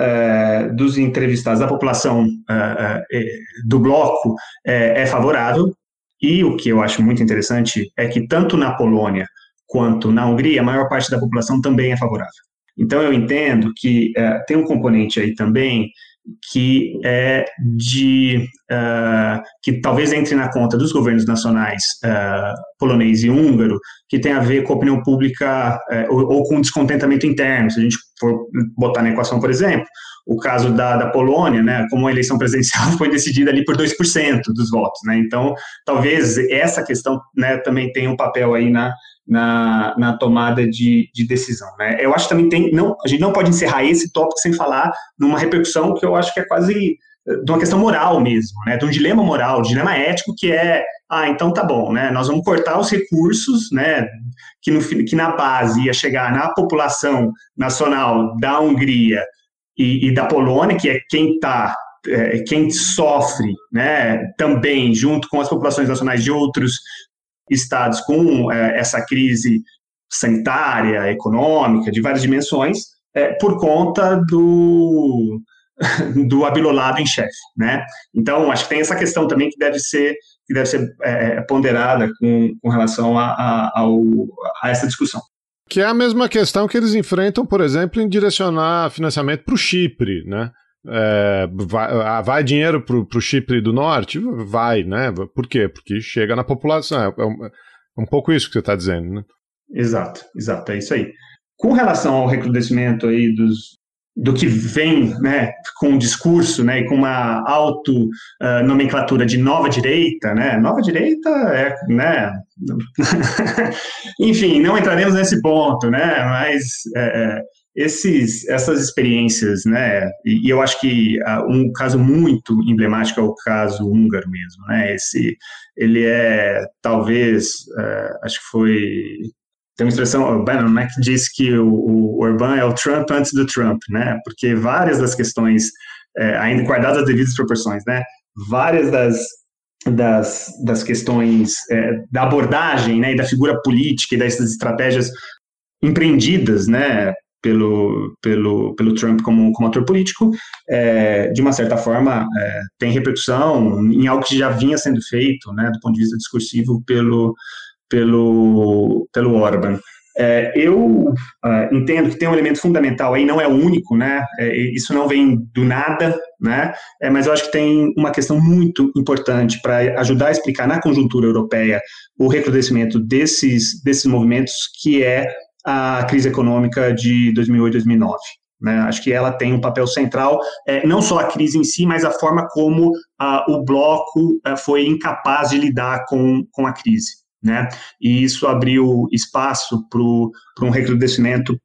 uh, dos entrevistados da população uh, do bloco é favorável, e o que eu acho muito interessante é que tanto na Polônia quanto na Hungria, a maior parte da população também é favorável. Então eu entendo que tem um componente aí também que é de uh, que talvez entre na conta dos governos nacionais uh, polonês e húngaro, que tem a ver com a opinião pública uh, ou, ou, com descontentamento interno. Se a gente for botar na equação, por exemplo, o caso da, da Polônia, né, como a eleição presidencial foi decidida ali por 2% dos votos, né, então talvez essa questão né, também tenha um papel aí na, na, na tomada de, de decisão. Né? Eu acho que também tem, não, a gente não pode encerrar esse tópico sem falar numa repercussão que eu acho que é quase de uma questão moral mesmo, né, de um dilema moral, um dilema ético que é, ah, então tá bom, né, nós vamos cortar os recursos, né, que, no, que na base ia chegar na população nacional da Hungria e, e da Polônia, que é quem está é, quem sofre né, também, junto com as populações nacionais de outros estados com é, essa crise sanitária, econômica, de várias dimensões, é, por conta do, do abilolado em chefe, né? Então, acho que tem essa questão também que deve ser que deve ser é, ponderada com, com relação a, a, ao, a essa discussão. Que é a mesma questão que eles enfrentam, por exemplo, em direcionar financiamento para o Chipre, né? É, vai, ah, vai, dinheiro para o Chipre do Norte? Vai, né? Por quê? Porque chega na população. É, é um, é um pouco isso que você está dizendo, né? Exato, exato, é isso aí. Com relação ao recrudescimento aí dos, do que vem né, com o discurso né, e com uma auto-nomenclatura uh, de nova direita, né, nova direita é, né, enfim, não entraremos nesse ponto, né, mas é, é, esses, essas experiências, né, e, e eu acho que uh, um caso muito emblemático é o caso húngaro mesmo, né, esse, ele é, talvez, uh, acho que foi tem uma expressão, o Bannon, né, que diz que o, o Orbán é o Trump antes do Trump, né, porque várias das questões, é, ainda guardadas as devidas proporções, né, várias das, das, das questões é, da abordagem, né, e da figura política e dessas estratégias empreendidas, né, pelo, pelo, pelo Trump como, como ator político, é, de uma certa forma, é, tem repercussão em algo que já vinha sendo feito, né, do ponto de vista discursivo, pelo, pelo, pelo Orban. É, eu uh, entendo que tem um elemento fundamental aí, não é o único, né? É, isso não vem do nada, né? É, mas eu acho que tem uma questão muito importante para ajudar a explicar na conjuntura europeia o recrudescimento desses, desses movimentos, que é a crise econômica de 2008 2009. Né, acho que ela tem um papel central, é, não só a crise em si, mas a forma como o bloco uh, foi incapaz de lidar com, com a crise né? E isso abriu espaço para um recrudescimento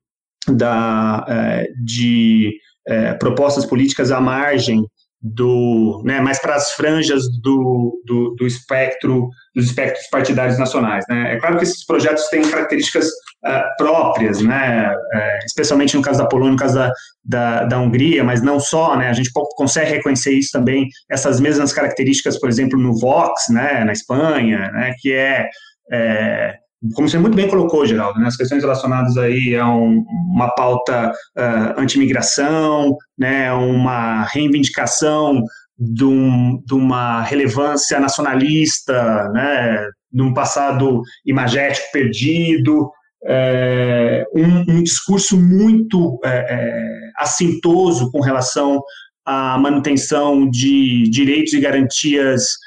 da, é, de é, propostas políticas à margem do, né, mais para as franjas do, do, do, espectro, dos espectros partidários nacionais. Né? É claro que esses projetos têm características uh, próprias, né, uh, especialmente no caso da Polônia, no caso da, da, da, Hungria, mas não só, né, a gente consegue reconhecer isso também, essas mesmas características, por exemplo, no Vox, né, na Espanha, né, que é é, como você muito bem colocou, Geraldo, né, as questões relacionadas aí a um, uma pauta uh, anti-imigração, né, uma reivindicação de, um, de, uma relevância nacionalista, né, de um passado imagético perdido, é, um, um, discurso muito é, é, assintoso com relação à manutenção de direitos e garantias,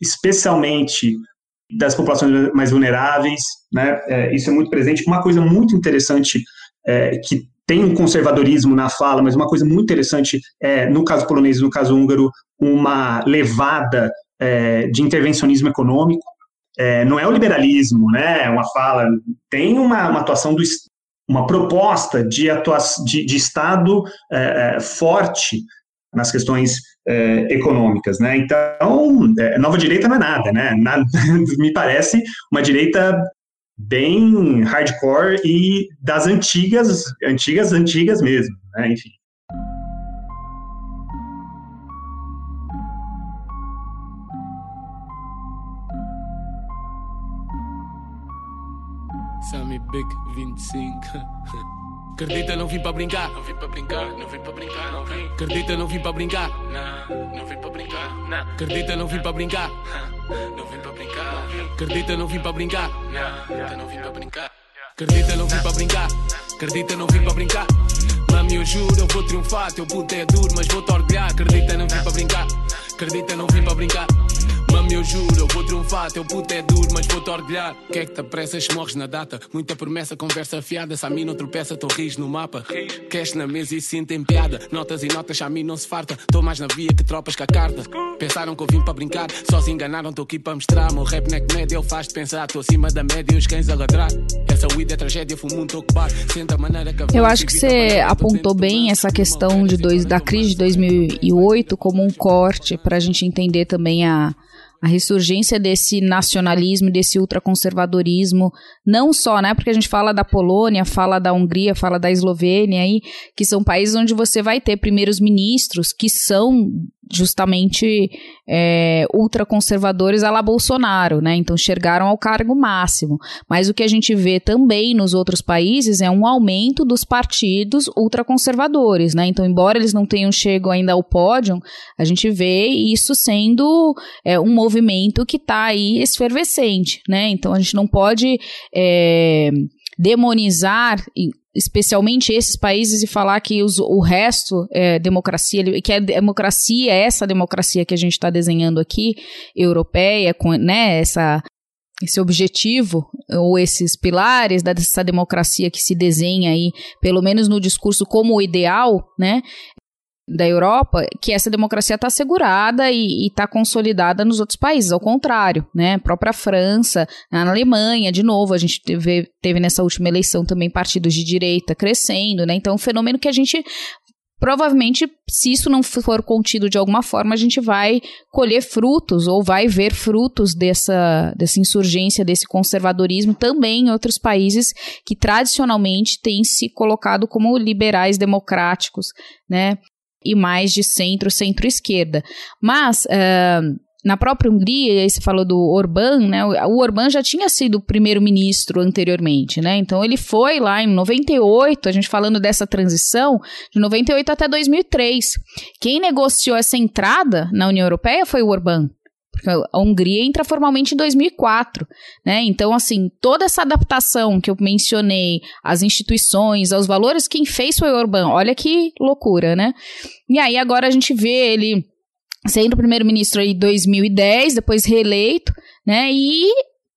especialmente das populações mais vulneráveis, né? É, isso é muito presente. Uma coisa muito interessante é, que tem um conservadorismo na fala, mas uma coisa muito interessante é, no caso polonês e no caso húngaro, uma levada é, de intervencionismo econômico. É, não é o liberalismo, né? É uma fala, tem uma, uma atuação do uma proposta de, atuação, de, de Estado é, forte nas questões é, econômicas, né? Então, é, nova direita não é nada, né? Nada, me parece uma direita bem hardcore e das antigas, antigas, antigas mesmo, né? Enfim. Sammy Big 25 Acredita, não vim para brincar. Não vim para brincar, não vim para brincar, não vim. Acredita, não vim para brincar. Não, não vim para brincar. Não. Acredita, não vim para brincar. Não vim para brincar. Acredita, não vim para brincar. Não, não vim para brincar. Acredita, não vim para brincar. Acredita, não vim para brincar. Mami, eu juro, eu vou triunfar. Teu puto é duro, mas vou-te orgulhar. Acredita, não vim para brincar. Acredita, não vim para brincar. Mami, eu juro, eu vou triunfar. Teu puto é duro, mas vou-te orgulhar. Que é que te apressas, morres na data. Muita promessa, conversa fiada. Se a mim não tropeça, tô ris no mapa. Cash na mesa e sentem piada. Notas e notas, a mim não se farta. Tô mais na via que tropas com a carta. Pensaram que eu vim para brincar, só se enganaram, tô aqui para mostrar. Meu rap é comédia, ele faz-te pensar. Tô acima da média e os cães a ladrar. Essa weed é tragédia, fumo um toque bar. Senta a maneira que Eu acho que você apontou bem essa questão de dois, da crise de 2008 como um corte para a gente entender também a a ressurgência desse nacionalismo, desse ultraconservadorismo, não só, né, porque a gente fala da Polônia, fala da Hungria, fala da Eslovênia aí, que são países onde você vai ter primeiros ministros que são justamente é, ultraconservadores la Bolsonaro, né? Então chegaram ao cargo máximo. Mas o que a gente vê também nos outros países é um aumento dos partidos ultraconservadores, né? Então, embora eles não tenham chegado ainda ao pódio, a gente vê isso sendo é, um movimento que está aí esfervescente, né? Então a gente não pode é, demonizar especialmente esses países e falar que os, o resto é democracia, que a democracia é essa democracia que a gente está desenhando aqui, europeia, com né, essa esse objetivo ou esses pilares dessa democracia que se desenha aí, pelo menos no discurso como ideal, né, da Europa, que essa democracia está assegurada e está consolidada nos outros países, ao contrário, né? A própria França, na Alemanha, de novo, a gente teve, teve nessa última eleição também partidos de direita crescendo, né? Então, um fenômeno que a gente provavelmente, se isso não for contido de alguma forma, a gente vai colher frutos ou vai ver frutos dessa, dessa insurgência, desse conservadorismo também em outros países que tradicionalmente têm se colocado como liberais democráticos, né? E mais de centro, centro-esquerda. Mas. Uh, na própria Hungria, você falou do Orbán, né? O Orbán já tinha sido primeiro-ministro anteriormente, né? Então ele foi lá em 98, a gente falando dessa transição, de 98 até 2003. Quem negociou essa entrada na União Europeia foi o Orbán. Porque a Hungria entra formalmente em 2004, né? Então, assim, toda essa adaptação que eu mencionei, às instituições, aos valores, quem fez foi Orbán. Olha que loucura, né? E aí agora a gente vê ele sendo primeiro-ministro em 2010, depois reeleito, né? E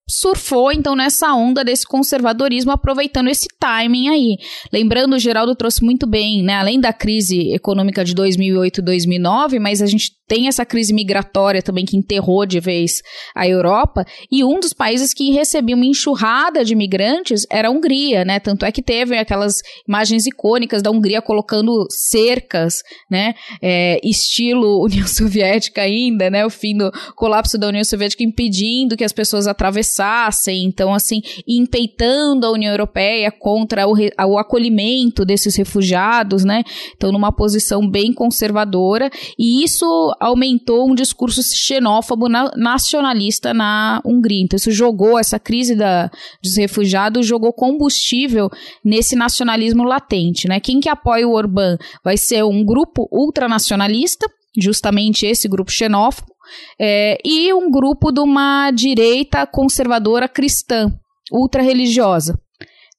surfou então nessa onda desse conservadorismo, aproveitando esse timing aí. Lembrando, o Geraldo trouxe muito bem, né? Além da crise econômica de 2008 2009, mas a gente tem essa crise migratória também que enterrou de vez a Europa, e um dos países que recebia uma enxurrada de migrantes era a Hungria, né? Tanto é que teve aquelas imagens icônicas da Hungria colocando cercas, né? É, estilo União Soviética ainda, né? O fim do colapso da União Soviética impedindo que as pessoas atravessassem, então assim, empeitando a União Europeia contra o, o acolhimento desses refugiados, né? Então numa posição bem conservadora, e isso aumentou um discurso xenófobo na, nacionalista na Hungria. Então, isso jogou, essa crise da, dos refugiados, jogou combustível nesse nacionalismo latente. Né? Quem que apoia o Orbán vai ser um grupo ultranacionalista, justamente esse grupo xenófobo, é, e um grupo de uma direita conservadora cristã, ultra-religiosa.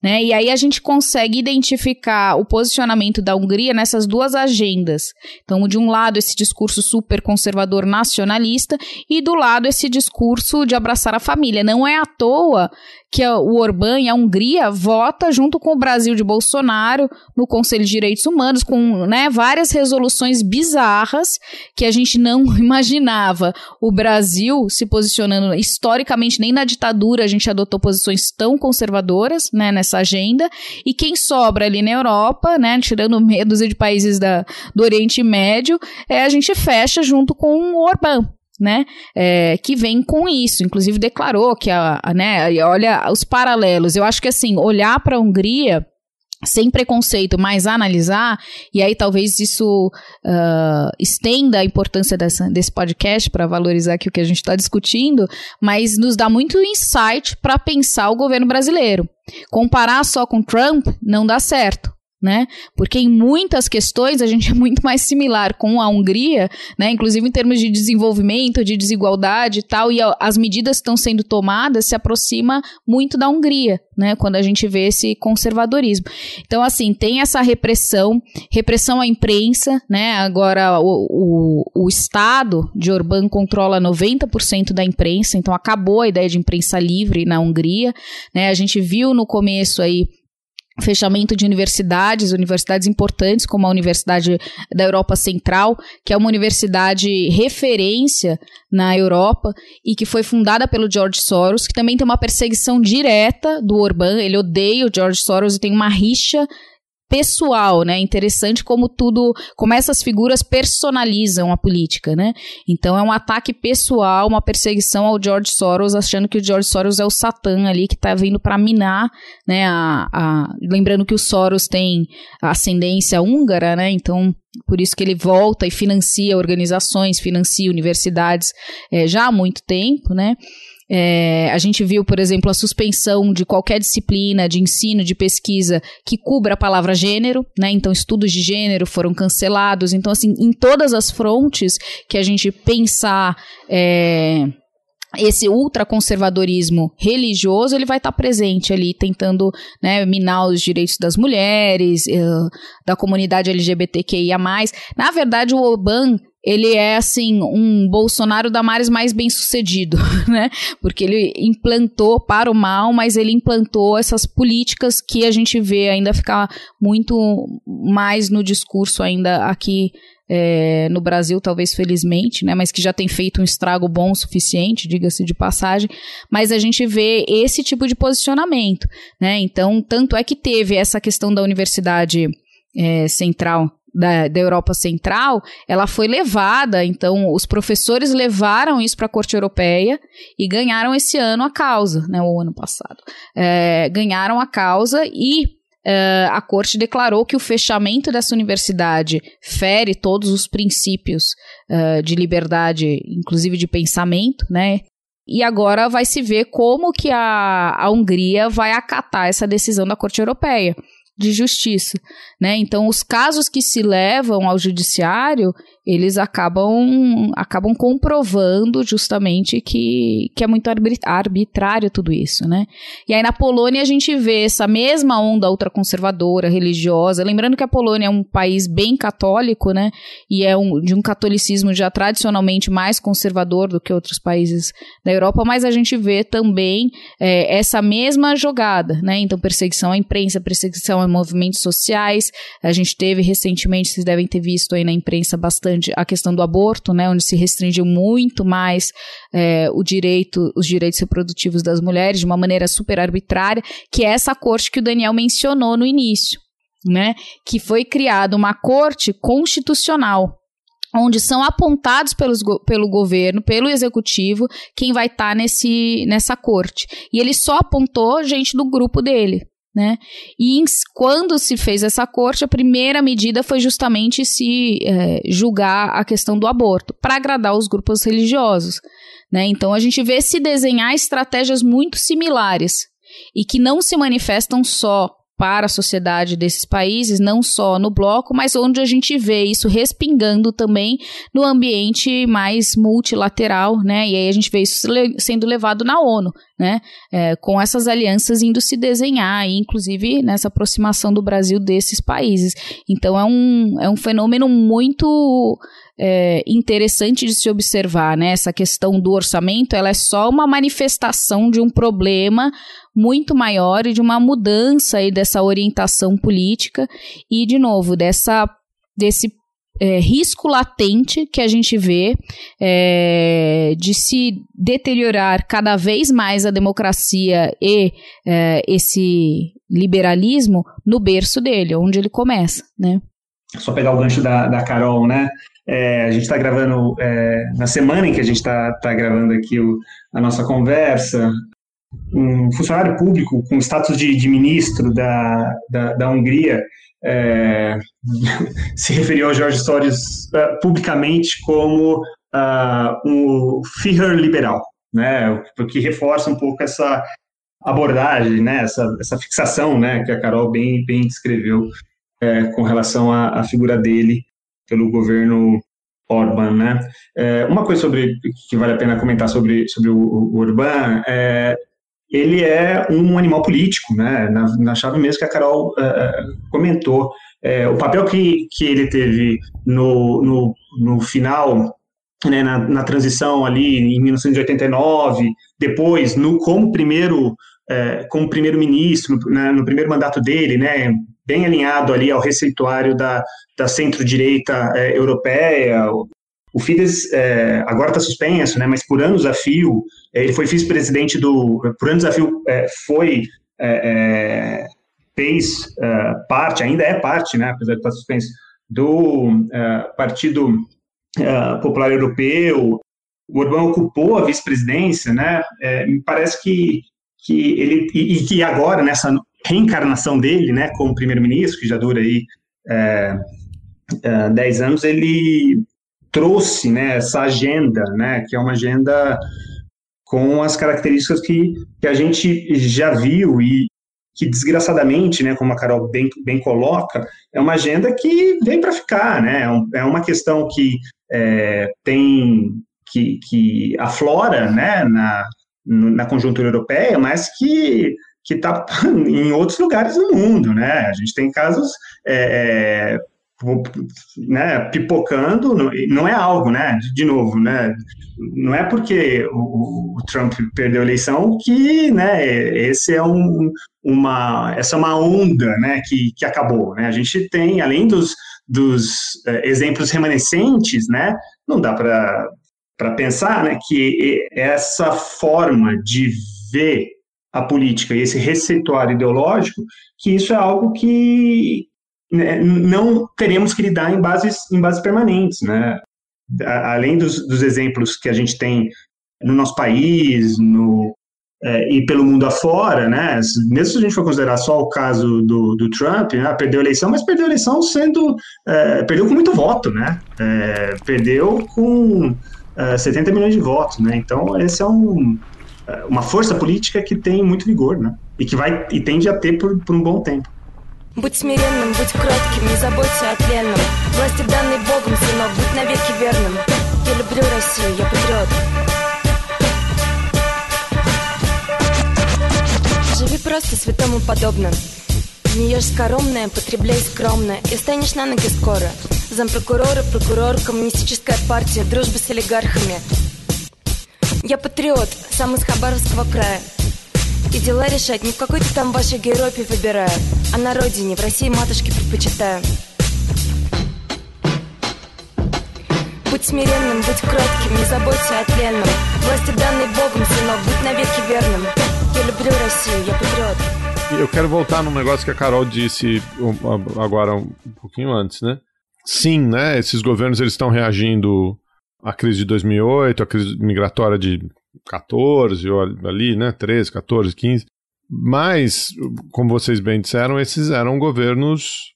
Né? E aí a gente consegue identificar o posicionamento da Hungria nessas duas agendas. Então, de um lado, esse discurso super conservador nacionalista, e do lado, esse discurso de abraçar a família. Não é à toa que o Orbán e a Hungria vota junto com o Brasil de Bolsonaro no Conselho de Direitos Humanos, com né, várias resoluções bizarras que a gente não imaginava. O Brasil se posicionando historicamente, nem na ditadura a gente adotou posições tão conservadoras né, nessa agenda. E quem sobra ali na Europa, né, tirando medos de países da, do Oriente Médio, é, a gente fecha junto com o Orbán né, é, que vem com isso. Inclusive declarou que a, a né, olha os paralelos. Eu acho que assim, olhar para a Hungria sem preconceito, mas analisar, e aí talvez isso uh, estenda a importância dessa, desse podcast para valorizar aqui o que a gente está discutindo, mas nos dá muito insight para pensar o governo brasileiro. Comparar só com Trump não dá certo né? Porque em muitas questões a gente é muito mais similar com a Hungria, né? Inclusive em termos de desenvolvimento, de desigualdade e tal, e as medidas que estão sendo tomadas se aproxima muito da Hungria, né? Quando a gente vê esse conservadorismo. Então, assim, tem essa repressão, repressão à imprensa, né? Agora o, o, o Estado de Orbán controla 90% da imprensa, então acabou a ideia de imprensa livre na Hungria, né? A gente viu no começo aí fechamento de universidades, universidades importantes como a Universidade da Europa Central, que é uma universidade referência na Europa e que foi fundada pelo George Soros, que também tem uma perseguição direta do Orbán, ele odeia o George Soros e tem uma rixa pessoal, né? Interessante como tudo, como essas figuras personalizam a política, né? Então é um ataque pessoal, uma perseguição ao George Soros, achando que o George Soros é o Satã ali que tá vindo para minar, né? A, a, lembrando que o Soros tem ascendência húngara, né? Então por isso que ele volta e financia organizações, financia universidades é, já há muito tempo, né? É, a gente viu, por exemplo, a suspensão de qualquer disciplina de ensino, de pesquisa que cubra a palavra gênero, né? Então, estudos de gênero foram cancelados. Então, assim, em todas as frontes que a gente pensar. É, esse ultraconservadorismo religioso ele vai estar presente ali, tentando né, minar os direitos das mulheres, uh, da comunidade LGBTQIA. Na verdade, o Oban ele é assim um Bolsonaro da Mares mais bem sucedido, né? Porque ele implantou para o mal, mas ele implantou essas políticas que a gente vê ainda ficar muito mais no discurso ainda aqui é, no Brasil, talvez felizmente, né, mas que já tem feito um estrago bom o suficiente, diga-se de passagem, mas a gente vê esse tipo de posicionamento, né, então, tanto é que teve essa questão da Universidade é, Central da, da, Europa Central, ela foi levada, então os professores levaram isso para a Corte Europeia e ganharam esse ano a causa, né, o ano passado, é, ganharam a causa e Uh, a corte declarou que o fechamento dessa universidade fere todos os princípios uh, de liberdade, inclusive de pensamento, né? E agora vai se ver como que a, a Hungria vai acatar essa decisão da Corte Europeia de Justiça, né? Então, os casos que se levam ao judiciário, eles acabam, acabam comprovando justamente que, que é muito arbitrário tudo isso, né? E aí na Polônia a gente vê essa mesma onda ultraconservadora, religiosa, lembrando que a Polônia é um país bem católico, né? E é um, de um catolicismo já tradicionalmente mais conservador do que outros países da Europa, mas a gente vê também é, essa mesma jogada, né? Então perseguição à imprensa, perseguição a movimentos sociais, a gente teve recentemente, vocês devem ter visto aí na imprensa bastante bastante a questão do aborto, né, onde se restringiu muito mais é, o direito, os direitos reprodutivos das mulheres de uma maneira super arbitrária, que é essa corte que o Daniel mencionou no início, né, que foi criada uma corte constitucional onde são apontados pelos, pelo governo, pelo executivo, quem vai estar tá nesse, nessa corte. E ele só apontou gente do grupo dele. Né? E em, quando se fez essa corte, a primeira medida foi justamente se é, julgar a questão do aborto, para agradar os grupos religiosos. Né? Então a gente vê se desenhar estratégias muito similares e que não se manifestam só para a sociedade desses países, não só no bloco, mas onde a gente vê isso respingando também no ambiente mais multilateral, né? E aí a gente vê isso sendo levado na ONU, né? É, com essas alianças indo se desenhar, inclusive nessa aproximação do Brasil desses países. Então é um, é um fenômeno muito é, interessante de se observar, né? Essa questão do orçamento, ela é só uma manifestação de um problema muito maior e de uma mudança aí dessa orientação política e, de novo, dessa desse é, risco latente que a gente vê é, de se deteriorar cada vez mais a democracia e é, esse liberalismo no berço dele, onde ele começa, né? Só pegar o gancho da, da Carol, né? É, a gente está gravando é, na semana em que a gente está tá gravando aqui o, a nossa conversa. Um funcionário público com status de, de ministro da, da, da Hungria é, se referiu ao Jorge Soros uh, publicamente como uh, um Führer liberal, né? Porque reforça um pouco essa abordagem, né? Essa, essa fixação, né? Que a Carol bem, bem descreveu é, com relação à, à figura dele pelo governo Orban, né? É, uma coisa sobre que vale a pena comentar sobre, sobre o, o é ele é um animal político, né? Na, na chave mesmo que a Carol uh, comentou, é, o papel que, que ele teve no, no, no final, né, na, na, transição ali em 1989, depois no como primeiro é, como primeiro-ministro né, no primeiro mandato dele, né, bem alinhado ali ao receituário da, da centro-direita é, europeia. O Fidesz é, agora está suspenso, né, mas por anos a fio, é, ele foi vice-presidente do. Por anos a fio é, foi. É, fez parte, ainda é parte, né, apesar de estar suspenso, do Partido Popular Europeu. O Orbán ocupou a vice-presidência, né? me parece que que ele e, e, que agora nessa reencarnação dele, né, como primeiro-ministro, que já dura aí é, é, 10 anos, ele trouxe né, essa agenda, né, que é uma agenda com as características que, que a gente já viu e que desgraçadamente, né, como a Carol bem, bem coloca, é uma agenda que vem para ficar, né, é, é uma questão que é, tem que, que aflora né, na, na conjuntura europeia, mas que que está em outros lugares do mundo, né? A gente tem casos é, é né, pipocando, não é algo, né? De novo, né? Não é porque o, o Trump perdeu a eleição que, né? Esse é um, uma, essa é uma onda, né? Que, que acabou, né? A gente tem, além dos, dos uh, exemplos remanescentes, né? Não dá para para pensar, né? Que essa forma de ver a política e esse receituário ideológico, que isso é algo que né, não teremos que lidar em bases, em bases permanentes, né? Além dos, dos exemplos que a gente tem no nosso país, no, é, e pelo mundo afora, né? Mesmo se a gente for considerar só o caso do, do Trump, né? perdeu a eleição, mas perdeu a eleição sendo. É, perdeu com muito voto, né? É, perdeu com 70 é, milhões de votos, né? Então, esse é um, uma força política que tem muito vigor, né? E que vai e tende a ter por, por um bom tempo. Будь смиренным, будь кротким, не заботься о тленном Власти данной Богом, сынок, будь навеки верным. Я люблю Россию, я патриот. Живи просто святому подобно. Не ешь скоромное, потребляй скромно И станешь на ноги скоро. Зампрокурора, прокурор, коммунистическая партия Дружба с олигархами Я патриот, сам из Хабаровского края. И дела решать не в какой-то там вашей Европе выбираю, а на родине, в России матушке предпочитаю. Будь смиренным, будь кротким, не заботься о тленном. Власти данной Богом, сынок, будь навеки верным. Я люблю Россию, я патриот. Eu quero voltar num negócio que a Carol disse agora um pouquinho antes, né? Sim, né? Esses governos eles estão reagindo a crise de 2008, a crise migratória de 14, ou ali, né, 13, 14, 15. Mas, como vocês bem disseram, esses eram governos,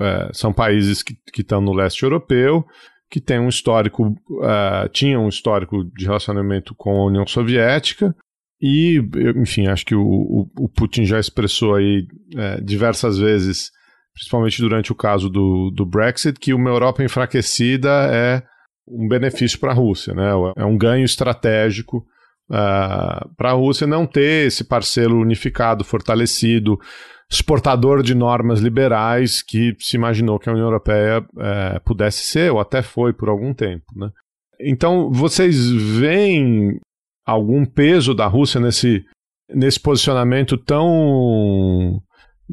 é, são países que, que estão no leste europeu, que têm um histórico, uh, tinham um histórico de relacionamento com a União Soviética, e, enfim, acho que o, o, o Putin já expressou aí é, diversas vezes, principalmente durante o caso do, do Brexit, que uma Europa enfraquecida é um benefício para a Rússia, né? É um ganho estratégico uh, ah, para a Rússia não ter esse parceiro unificado, fortalecido, exportador de normas liberais que se imaginou que a União Europeia uh, pudesse ser, ou até foi por algum tempo, né? Então, vocês veem algum peso da Rússia nesse, nesse posicionamento tão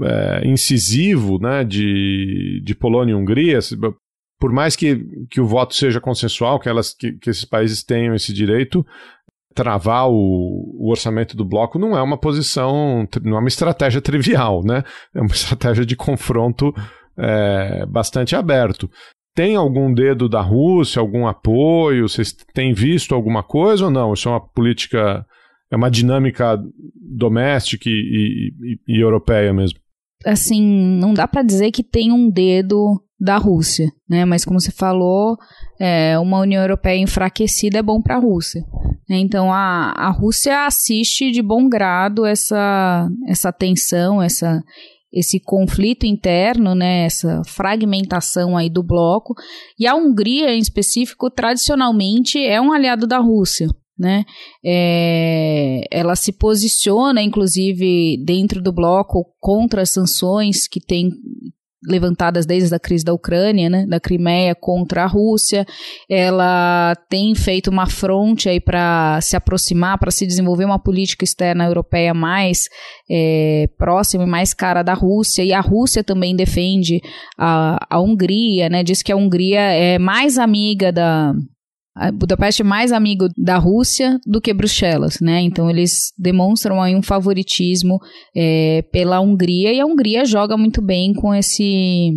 é, incisivo né, de, de Polônia e Hungria? Por mais que, que o voto seja consensual, que, elas, que, que esses países tenham esse direito, travar o, o, orçamento do bloco não é uma posição, não é uma estratégia trivial, né? É uma estratégia de confronto é, bastante aberto. Tem algum dedo da Rússia, algum apoio? Vocês têm visto alguma coisa ou não? Isso é uma política, é uma dinâmica doméstica e, e, e europeia mesmo? Assim, não dá para dizer que tem um dedo da Rússia, né? Mas como você falou, é, uma União Europeia enfraquecida é bom para a Rússia. Né? Então a, a Rússia assiste de bom grado essa essa tensão, essa esse conflito interno, né, essa fragmentação aí do bloco, e a Hungria em específico tradicionalmente é um aliado da Rússia, né? É, ela se posiciona, inclusive, dentro do bloco contra as sanções que tem levantadas desde a crise da Ucrânia, né, da Crimeia contra a Rússia. Ela tem feito uma fronte aí para se aproximar, para se desenvolver uma política externa europeia mais é, próxima e mais cara da Rússia. E a Rússia também defende a, a Hungria, né, diz que a Hungria é mais amiga da Budapeste é mais amigo da Rússia do que Bruxelas, né? Então eles demonstram aí um favoritismo é, pela Hungria e a Hungria joga muito bem com esse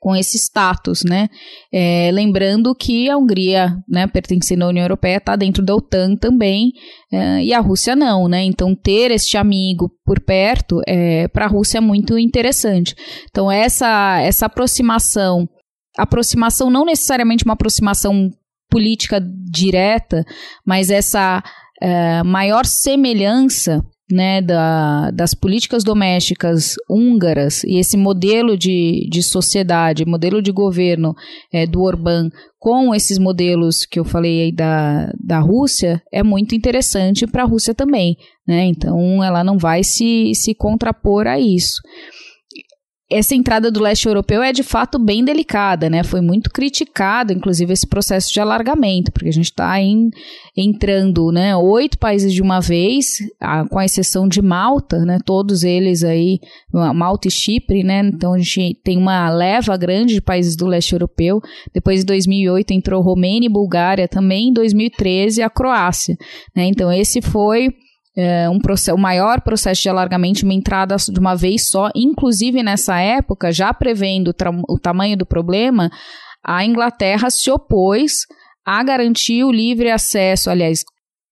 com esse status, né? É, lembrando que a Hungria, né, pertencendo à União Europeia, está dentro da OTAN também é, e a Rússia não, né? Então ter este amigo por perto é, para a Rússia é muito interessante. Então essa essa aproximação aproximação não necessariamente uma aproximação política direta, mas essa é, maior semelhança né, da, das políticas domésticas húngaras e esse modelo de, de sociedade, modelo de governo é, do Orbán com esses modelos que eu falei aí da, da Rússia é muito interessante para a Rússia também. Né? Então ela não vai se, se contrapor a isso essa entrada do leste europeu é de fato bem delicada, né? Foi muito criticado, inclusive, esse processo de alargamento, porque a gente está entrando, né, oito países de uma vez, a, com a exceção de Malta, né? Todos eles aí, Malta e Chipre, né? Então a gente tem uma leva grande de países do leste europeu. Depois, em 2008, entrou Romênia e Bulgária também. Em 2013, a Croácia, né? Então esse foi um processo, maior processo de alargamento, uma entrada de uma vez só, inclusive nessa época, já prevendo o tamanho do problema, a Inglaterra se opôs a garantir o livre acesso, aliás,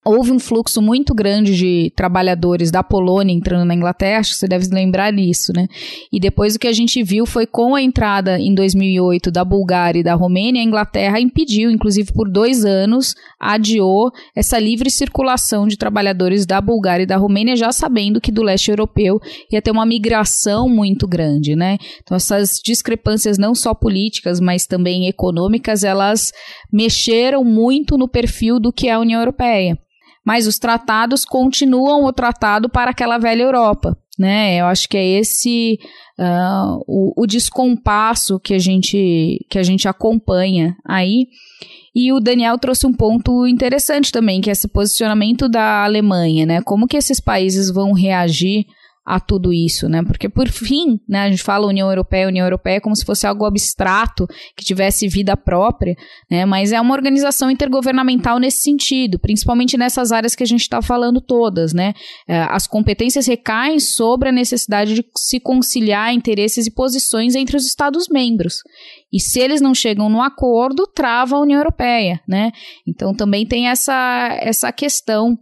houve um fluxo muito grande de trabalhadores da Polônia entrando na Inglaterra, acho que você deve lembrar disso, né? E depois o que a gente viu foi com a entrada em 2008 da Bulgária e da Romênia, a Inglaterra impediu, inclusive por dois anos, adiou essa livre circulação de trabalhadores da Bulgária e da Romênia, já sabendo que do leste europeu ia ter uma migração muito grande, né? Então essas discrepâncias não só políticas, mas também econômicas, elas mexeram muito no perfil do que é a União Europeia mas os tratados continuam o tratado para aquela velha Europa. Né? Eu acho que é esse uh, o, o descompasso que a gente que a gente acompanha aí. E o Daniel trouxe um ponto interessante também, que é esse posicionamento da Alemanha, né? Como que esses países vão reagir a tudo isso, né? Porque por fim, né, a gente fala União Europeia, União Europeia como se fosse algo abstrato que tivesse vida própria, né? Mas é uma organização intergovernamental nesse sentido, principalmente nessas áreas que a gente está falando todas, né? É, as competências recaem sobre a necessidade de se conciliar interesses e posições entre os Estados membros. E se eles não chegam no acordo, trava a União Europeia, né? Então também tem essa essa questão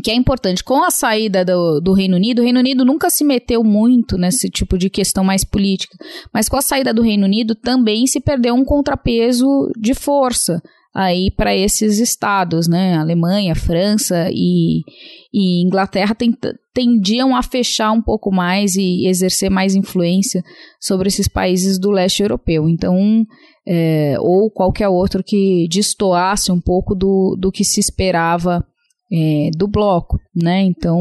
que é importante. Com a saída do, do, Reino Unido, o Reino Unido nunca se meteu muito nesse tipo de questão mais política, mas com a saída do Reino Unido também se perdeu um contrapeso de força aí para esses estados, né? Alemanha, França e, e Inglaterra tendiam a fechar um pouco mais e exercer mais influência sobre esses países do leste europeu. Então, é, ou qualquer outro que destoasse um pouco do, do que se esperava é, do bloco, né? Então,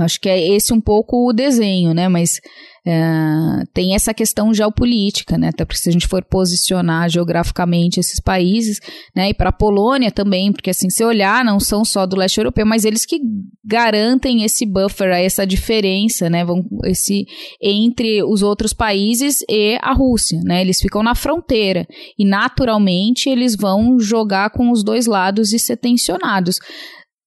acho que é esse um pouco o desenho, né? Mas é, tem essa questão geopolítica, né? Até porque se a gente for posicionar geograficamente esses países, né? E para a Polônia também, porque assim, se olhar, não são só do leste europeu, mas eles que garantem esse buffer, essa diferença, né? Vão, esse, entre os outros países e a Rússia, né? Eles ficam na fronteira e naturalmente eles vão jogar com os dois lados e ser tensionados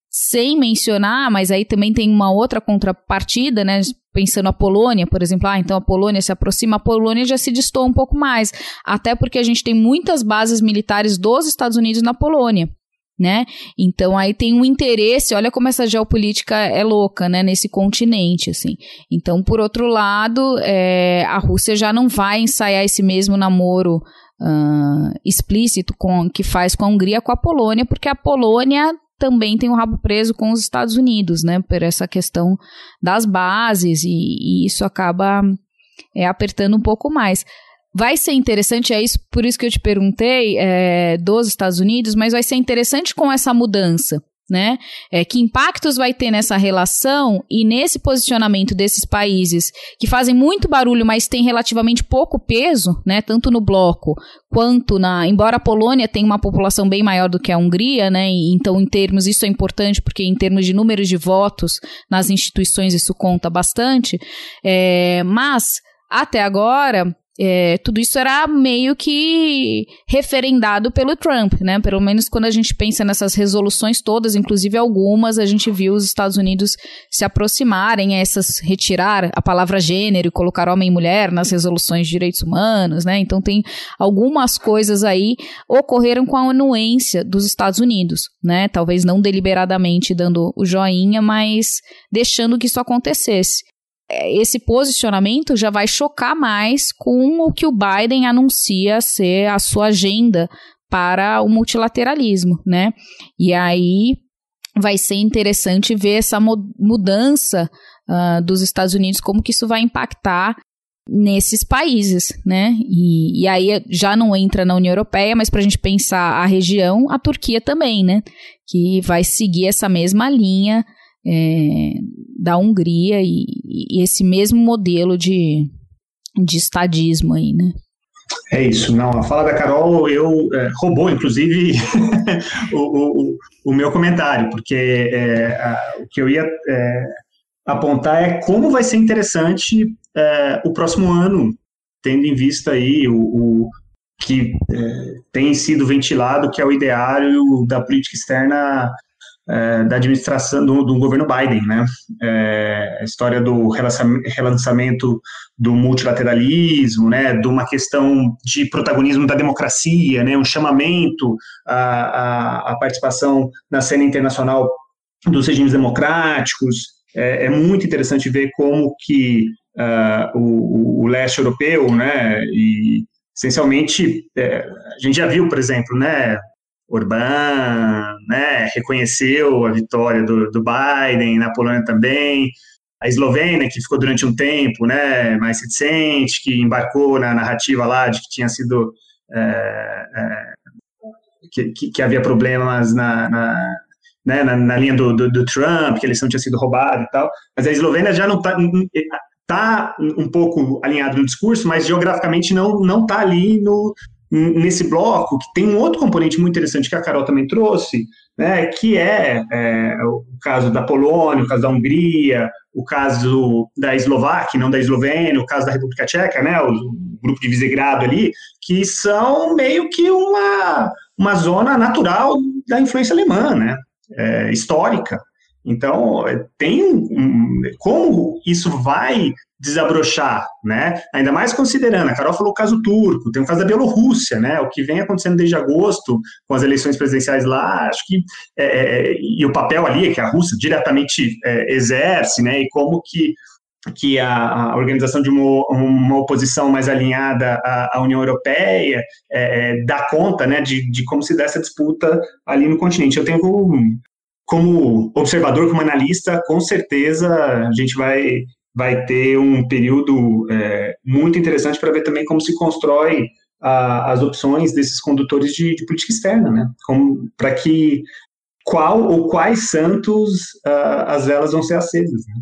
sem mencionar, mas aí também tem uma outra contrapartida, né? Pensando a Polônia, por exemplo, ah, então a Polônia se aproxima, a Polônia já se distou um pouco mais, até porque a gente tem muitas bases militares dos Estados Unidos na Polônia. Né? Então aí tem um interesse, olha como essa geopolítica é louca, né, nesse continente, assim. Então, por outro lado, é, a Rússia já não vai ensaiar esse mesmo namoro uh, explícito com, que faz com a Hungria com a Polônia, porque a Polônia também tem o um rabo preso com os Estados Unidos, né? Por essa questão das bases, e, e isso acaba é, apertando um pouco mais. Vai ser interessante, é isso, por isso que eu te perguntei é, dos Estados Unidos, mas vai ser interessante com essa mudança né? É, que impactos vai ter nessa relação e nesse posicionamento desses países que fazem muito barulho, mas têm relativamente pouco peso, né? Tanto no bloco quanto na. Embora a Polônia tenha uma população bem maior do que a Hungria, né? E, então, em termos, isso é importante, porque em termos de números de votos nas instituições, isso conta bastante. É, mas, até agora, é, tudo isso era meio que referendado pelo Trump, né? Pelo menos quando a gente pensa nessas resoluções todas, inclusive algumas, a gente viu os Estados Unidos se aproximarem a essas, retirar a palavra gênero e colocar homem e mulher nas resoluções de direitos humanos, né? Então tem algumas coisas aí ocorreram com a anuência dos Estados Unidos, né? Talvez não deliberadamente dando o joinha, mas deixando que isso acontecesse. Esse posicionamento já vai chocar mais com o que o Biden anuncia ser a sua agenda para o multilateralismo, né? E aí vai ser interessante ver essa mudança uh, dos Estados Unidos, como que isso vai impactar nesses países, né? E, e aí já não entra na União Europeia, mas para a gente pensar a região, a Turquia também, né? Que vai seguir essa mesma linha é, da Hungria e, e, esse mesmo modelo de, de estadismo aí, né? É isso, não. A fala da Carol eu é, roubou, inclusive, o, o, o, meu comentário, porque é, a, o que eu ia é, apontar é como vai ser interessante é, o próximo ano, tendo em vista aí o, o que é, tem sido ventilado, que é o ideário da política externa é, da administração do, do, governo Biden, né? É, a história do relançamento do multilateralismo, né? De uma questão de protagonismo da democracia, né? Um chamamento à, à, à participação na cena internacional dos regimes democráticos, é, é muito interessante ver como que uh, o, o, leste europeu, né, e essencialmente, é, a gente já viu, por exemplo, né, Orbán, né, reconheceu a vitória do, do Biden, na Polônia também, a Eslovênia, que ficou durante um tempo né, mais reticente, que embarcou na narrativa lá de que tinha sido. É, é, que, que, que, havia problemas na, na, né, na, na linha do, do, do, Trump, que a eleição tinha sido roubada e tal, mas a Eslovênia já não está tá um pouco alinhado no discurso, mas geograficamente não não está ali no nesse bloco que tem um outro componente muito interessante que a Carol também trouxe, né, que é, é o caso da Polônia, o caso da Hungria, o caso da Eslováquia, não da Eslovênia, o caso da República Tcheca, né, o, o grupo de Visegrado ali, que são meio que uma uma zona natural da influência alemã, né? é, histórica. Então, é, tem um, como isso vai desabrochar, né? Ainda mais considerando, a Carol falou o caso turco, tem o caso da Bielorrússia, né? O que vem acontecendo desde agosto com as eleições presidenciais lá, acho que é, e o papel ali é que a Rússia diretamente é, exerce, né? E como que que a, a, organização de uma, uma, oposição mais alinhada à, à União Europeia é, dá conta né, de, de, como se dá essa disputa ali no continente. Eu tenho como, observador, como analista, com certeza a gente vai, vai ter um período é, muito interessante para ver também como se constrói a, as opções desses condutores de, de política externa, né? Para que qual ou quais santos uh, as velas vão ser acesas. Né?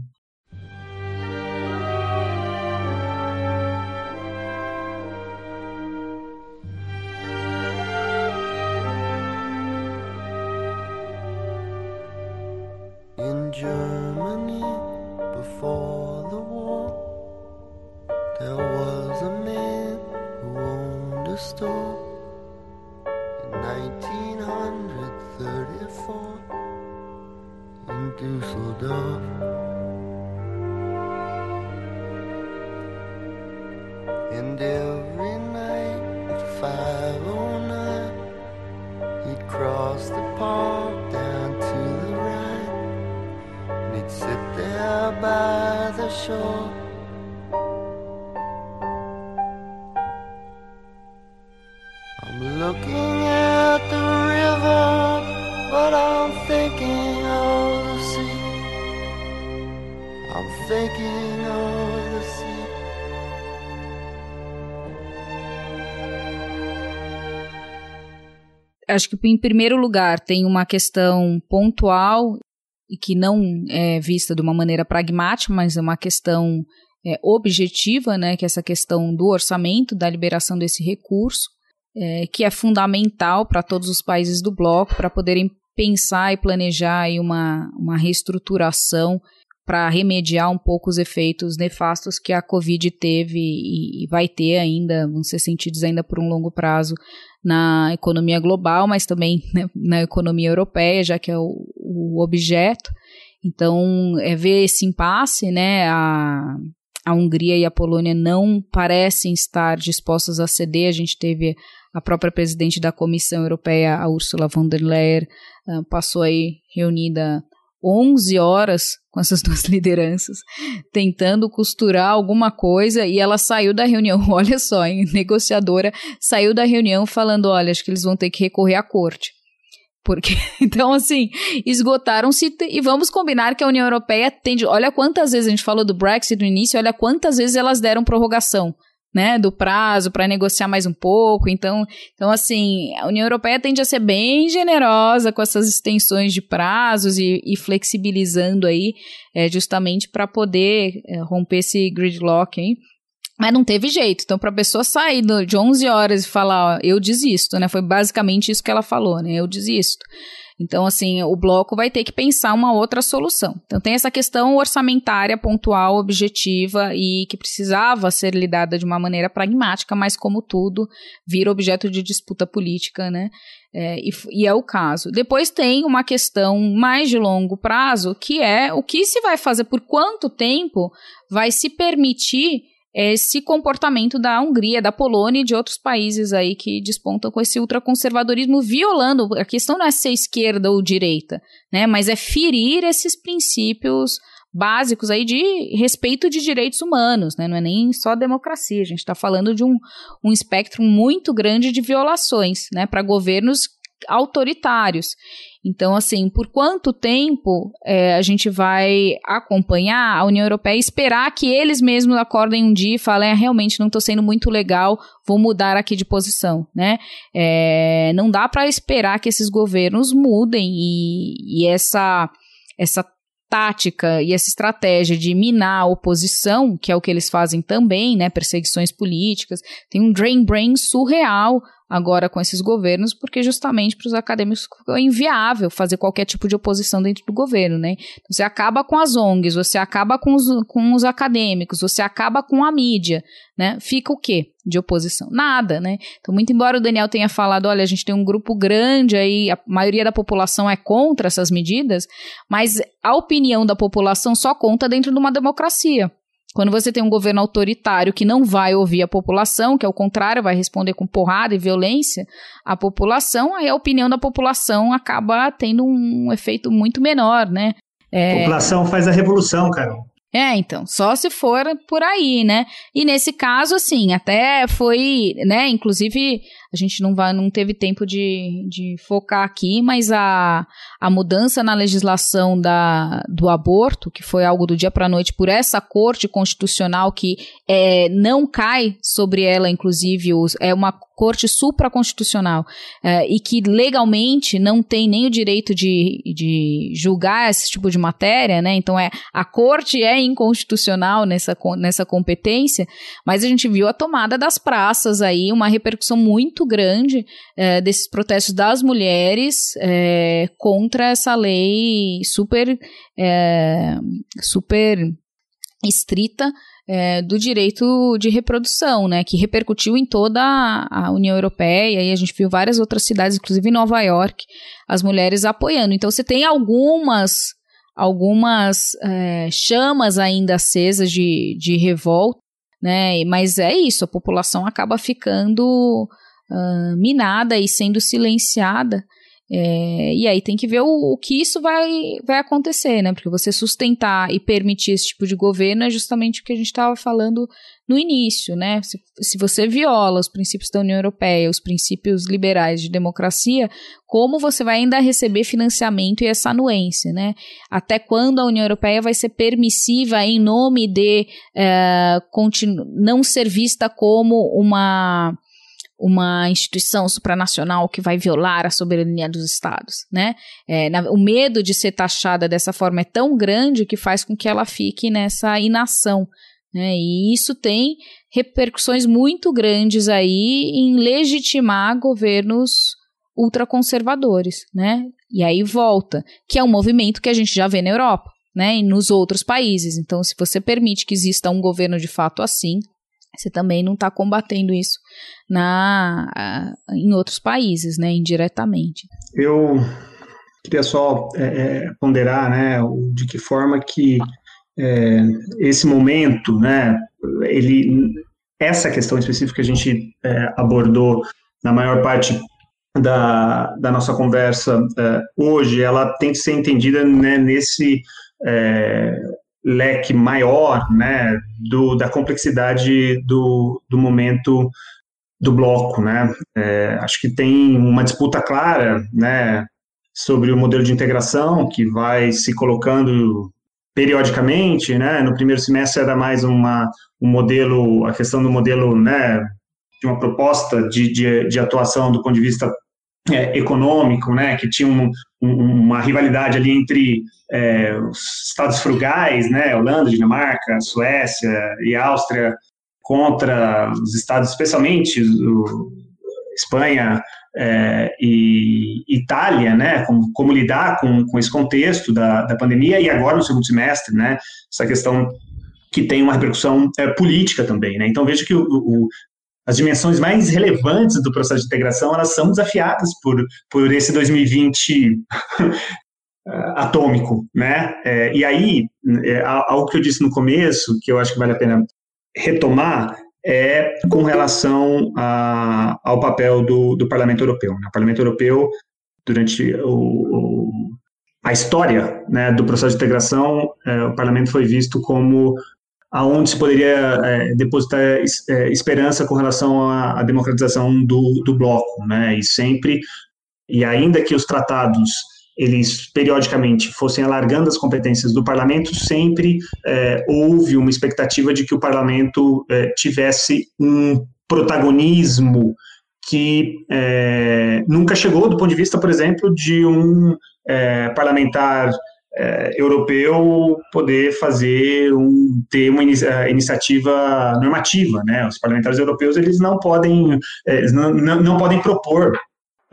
was a man who owned a store in 1934 in Dusseldorf. And every night at 509, he'd cross the park down to the Rhine, and he'd sit there by the shore. Acho que em primeiro lugar tem uma questão pontual e que não é vista de uma maneira pragmática, mas é uma questão é, objetiva, né, que é essa questão do orçamento, da liberação desse recurso, é, que é fundamental para todos os países do bloco para poderem pensar e planejar aí uma, uma reestruturação para remediar um pouco os efeitos nefastos que a Covid teve e, vai ter ainda, vão ser sentidos ainda por um longo prazo na economia global, mas também né, na economia europeia, já que é o, o, objeto. Então, é ver esse impasse, né? A, a Hungria e a Polônia não parecem estar dispostas a ceder. A gente teve a própria presidente da Comissão Europeia, a Ursula von der Leyen, uh, passou aí reunida 11 horas com essas duas lideranças, tentando costurar alguma coisa, e ela saiu da reunião, olha só, hein, negociadora, saiu da reunião falando, olha, acho que eles vão ter que recorrer à corte. Porque, então, assim, esgotaram-se e vamos combinar que a União Europeia tende. Olha quantas vezes a gente falou do Brexit no início, olha quantas vezes elas deram prorrogação. Né, do prazo para negociar mais um pouco. Então, então, assim, a União Europeia tende a ser bem generosa com essas extensões de prazos e, e flexibilizando aí, é, justamente para poder é, romper esse gridlock. Hein? Mas não teve jeito. Então, para a pessoa sair de 11 horas e falar, ó, eu desisto, né? Foi basicamente isso que ela falou, né? Eu desisto. Então, assim, o bloco vai ter que pensar uma outra solução. Então, tem essa questão orçamentária, pontual, objetiva e que precisava ser lidada de uma maneira pragmática, mas, como tudo, vira objeto de disputa política, né? É, e, e, é o caso. Depois tem uma questão mais de longo prazo, que é o que se vai fazer, por quanto tempo vai se permitir esse comportamento da Hungria, da Polônia e de outros países aí que despontam com esse ultraconservadorismo violando. A questão não é ser esquerda ou direita, né? Mas é ferir esses princípios básicos aí de respeito de direitos humanos, né? Não é nem só democracia, a gente está falando de um, um espectro muito grande de violações, né? Para governos autoritários. Então, assim, por quanto tempo é, a gente vai acompanhar a União Europeia e esperar que eles mesmos acordem um dia e falem, ah, realmente não estou sendo muito legal, vou mudar aqui de posição, né? É, não dá para esperar que esses governos mudem e, e essa essa tática e essa estratégia de minar a oposição, que é o que eles fazem também, né, perseguições políticas, tem um drain brain surreal agora com esses governos, porque justamente para os acadêmicos é inviável fazer qualquer tipo de oposição dentro do governo, né? Então, você acaba com as ONGs, você acaba com os, com os acadêmicos, você acaba com a mídia, né? Fica o quê de oposição? Nada, né? Então, muito embora o Daniel tenha falado, olha, a gente tem um grupo grande aí, a maioria da população é contra essas medidas, mas a opinião da população só conta dentro de uma democracia. Quando você tem um governo autoritário que não vai ouvir a população, que é o contrário, vai responder com porrada e violência à população, aí a opinião da população acaba tendo um efeito muito menor, né? É... A população faz a revolução, Carol. É, então, só se for por aí, né? E nesse caso, assim, até foi, né? Inclusive, a gente não, vai, não teve tempo de, de focar aqui, mas a, a mudança na legislação da, do aborto, que foi algo do dia para a noite por essa corte constitucional que é, não cai sobre ela, inclusive, os, é uma corte supraconstitucional é, e que legalmente não tem nem o direito de, de julgar esse tipo de matéria, né? Então é a corte é inconstitucional nessa, nessa competência, mas a gente viu a tomada das praças aí, uma repercussão muito grande é, desses protestos das mulheres é, contra essa lei super é, super estrita é, do direito de reprodução, né, que repercutiu em toda a União Europeia e a gente viu várias outras cidades, inclusive Nova York, as mulheres apoiando. Então você tem algumas algumas é, chamas ainda acesas de, de revolta, né, mas é isso, a população acaba ficando uh, minada e sendo silenciada é, e aí tem que ver o, o, que isso vai, vai acontecer, né? Porque você sustentar e permitir esse tipo de governo é justamente o que a gente estava falando no início, né? Se, se você viola os princípios da União Europeia, os princípios liberais de democracia, como você vai ainda receber financiamento e essa anuência, né? Até quando a União Europeia vai ser permissiva em nome de é, não ser vista como uma uma instituição supranacional que vai violar a soberania dos estados, né? É, na, o medo de ser taxada dessa forma é tão grande que faz com que ela fique nessa inação, né? E isso tem repercussões muito grandes aí em legitimar governos ultraconservadores, né? E aí volta, que é um movimento que a gente já vê na Europa, né? E nos outros países. Então, se você permite que exista um governo de fato assim, você também não está combatendo isso na, em outros países, né, indiretamente. Eu queria só é, é, ponderar, né, de que forma que é, esse momento, né, ele, essa questão específica que a gente é, abordou na maior parte da, da nossa conversa é, hoje, ela tem que ser entendida né, nesse é, leque maior né, do, da complexidade do, do momento do bloco. Né? É, acho que tem uma disputa clara né, sobre o modelo de integração que vai se colocando periodicamente, né? No primeiro semestre era mais uma um modelo, a questão do modelo, né, de uma proposta de, de, de atuação do ponto de vista é, econômico, né, que tinha um, um, uma rivalidade ali entre é, os estados frugais, né, Holanda, Dinamarca, Suécia e Áustria contra os estados, especialmente o, Espanha é, e Itália, né, como, como lidar com, com esse contexto da, da pandemia e agora no segundo semestre, né, essa questão que tem uma repercussão é, política também, né, então veja que o, o, as dimensões mais relevantes do processo de integração, elas são desafiadas por, por esse 2020 atômico, né, é, e aí, é, algo que eu disse no começo, que eu acho que vale a pena retomar, é com relação a, ao papel do, do Parlamento Europeu. Né? O Parlamento Europeu, durante o, o, a história né, do processo de integração, é, o Parlamento foi visto como aonde se poderia é, depositar é, esperança com relação à, à democratização do, do bloco, né? E sempre, e ainda que os tratados eles periodicamente fossem alargando as competências do parlamento, sempre é, houve uma expectativa de que o parlamento é, tivesse um protagonismo que é, nunca chegou do ponto de vista, por exemplo, de um é, parlamentar é, europeu poder fazer um, ter uma iniciativa normativa, né? Os parlamentares europeus eles não podem é, eles não, não, não podem propor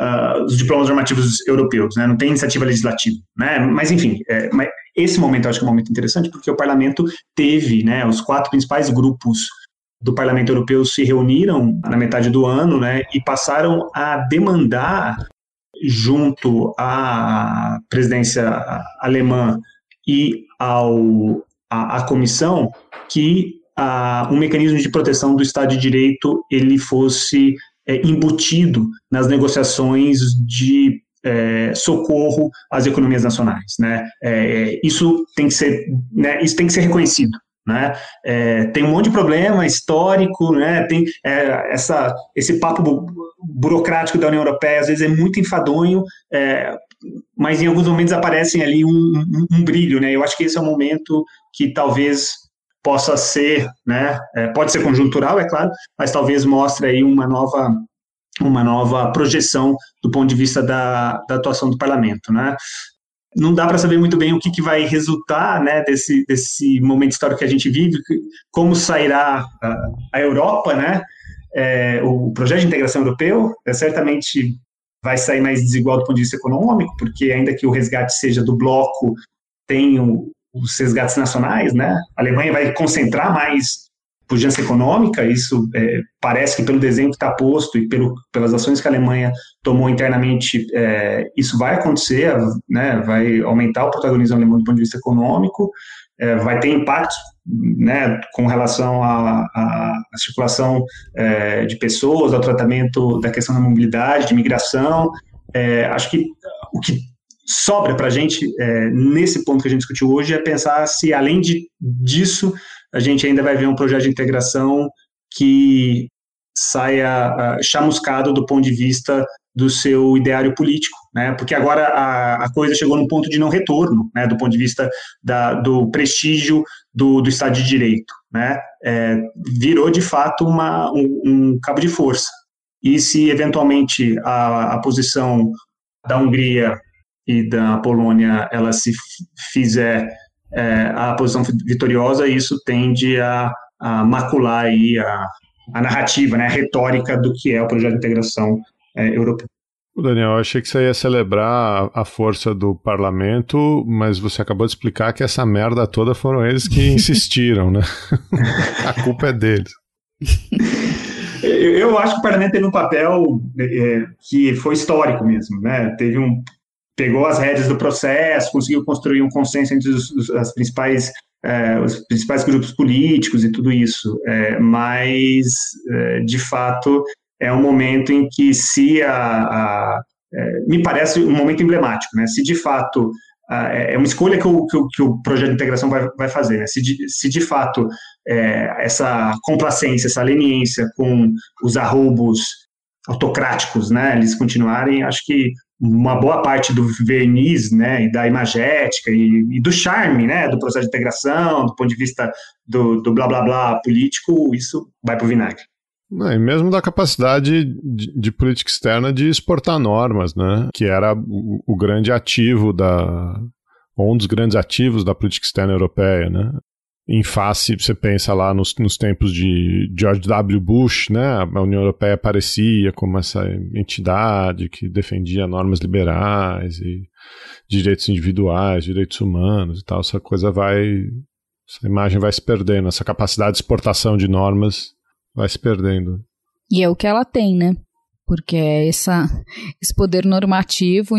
uh, os diplomas normativos europeus, né? não tem iniciativa legislativa. Né? Mas, enfim, é, mas esse momento eu acho que é um momento interessante, porque o parlamento teve, né, os quatro principais grupos do parlamento europeu se reuniram na metade do ano né, e passaram a demandar, junto à presidência alemã e ao, à, à comissão, que a, um mecanismo de proteção do Estado de Direito ele fosse é, embutido nas negociações de é, socorro às economias nacionais, né? É, isso tem que ser, né, isso tem que ser reconhecido, né? É, tem um monte de problema histórico, né? Tem é, essa, esse papo bu burocrático da União Europeia às vezes é muito enfadonho, é, mas em alguns momentos aparecem ali um, um, um, brilho, né? Eu acho que esse é um momento que talvez possa ser, né, é, pode ser conjuntural, é claro, mas talvez mostre aí uma nova uma nova projeção do ponto de vista da, da atuação do parlamento, né? Não dá para saber muito bem o que, que vai resultar, né, desse, desse momento histórico que a gente vive, como sairá a, a Europa, né? É, o projeto de integração europeu é, certamente vai sair mais desigual do ponto de vista econômico, porque ainda que o resgate seja do bloco, tem o, os resgates nacionais, né? A Alemanha vai concentrar mais pujança econômica, isso é, parece que pelo desenho que está posto e pelo, pelas ações que a Alemanha tomou internamente, é, isso vai acontecer, né? Vai aumentar o protagonismo alemão do ponto de vista econômico, é, vai ter impactos né, com relação à circulação é, de pessoas, ao tratamento da questão da mobilidade, de imigração. É, acho que o que sobra para a gente, é, nesse ponto que a gente discutiu hoje, é pensar se, além de, disso, a gente ainda vai ver um projeto de integração que saia uh, chamuscado do ponto de vista do seu ideário político, né? Porque agora a, a coisa chegou num ponto de não retorno, né? Do ponto de vista da, do prestígio do, do Estado de Direito, né? É, virou de fato uma, um, um, cabo de força. E se eventualmente a, a posição da Hungria e da Polônia ela se fizer é, a posição vitoriosa, isso tende a, a macular aí a, a, narrativa, né, a retórica do que é o projeto de integração é, europeu. Daniel, eu achei que você ia celebrar a força do parlamento, mas você acabou de explicar que essa merda toda foram eles que insistiram, né? a culpa é deles. Eu acho que o parlamento teve um papel é, que foi histórico mesmo, né? Teve um, pegou as rédeas do processo, conseguiu construir um consenso entre os, os as principais é, os principais grupos políticos e tudo isso, é, mas é, de fato é um momento em que se a, a é, me parece um momento emblemático, né? Se de fato é uma escolha que o, que o, que o, projeto de integração vai, vai fazer, né? Se de, se de fato é, essa complacência, essa leniência com os arroubos autocráticos, né, eles continuarem, acho que uma boa parte do verniz, né, e da imagética e, e, do charme, né, do processo de integração, do ponto de vista do, do blá blá blá político, isso vai para o vinagre. e mesmo da capacidade de, de, política externa de exportar normas, né, que era o, o grande ativo da, um dos grandes ativos da política externa europeia, né? Em face, você pensa lá nos, nos tempos de George W. Bush, né? A União Europeia aparecia como essa entidade que defendia normas liberais e direitos individuais, direitos humanos e tal. Essa coisa vai. Essa imagem vai se perdendo, essa capacidade de exportação de normas vai se perdendo. E é o que ela tem, né? Porque é essa, esse poder normativo.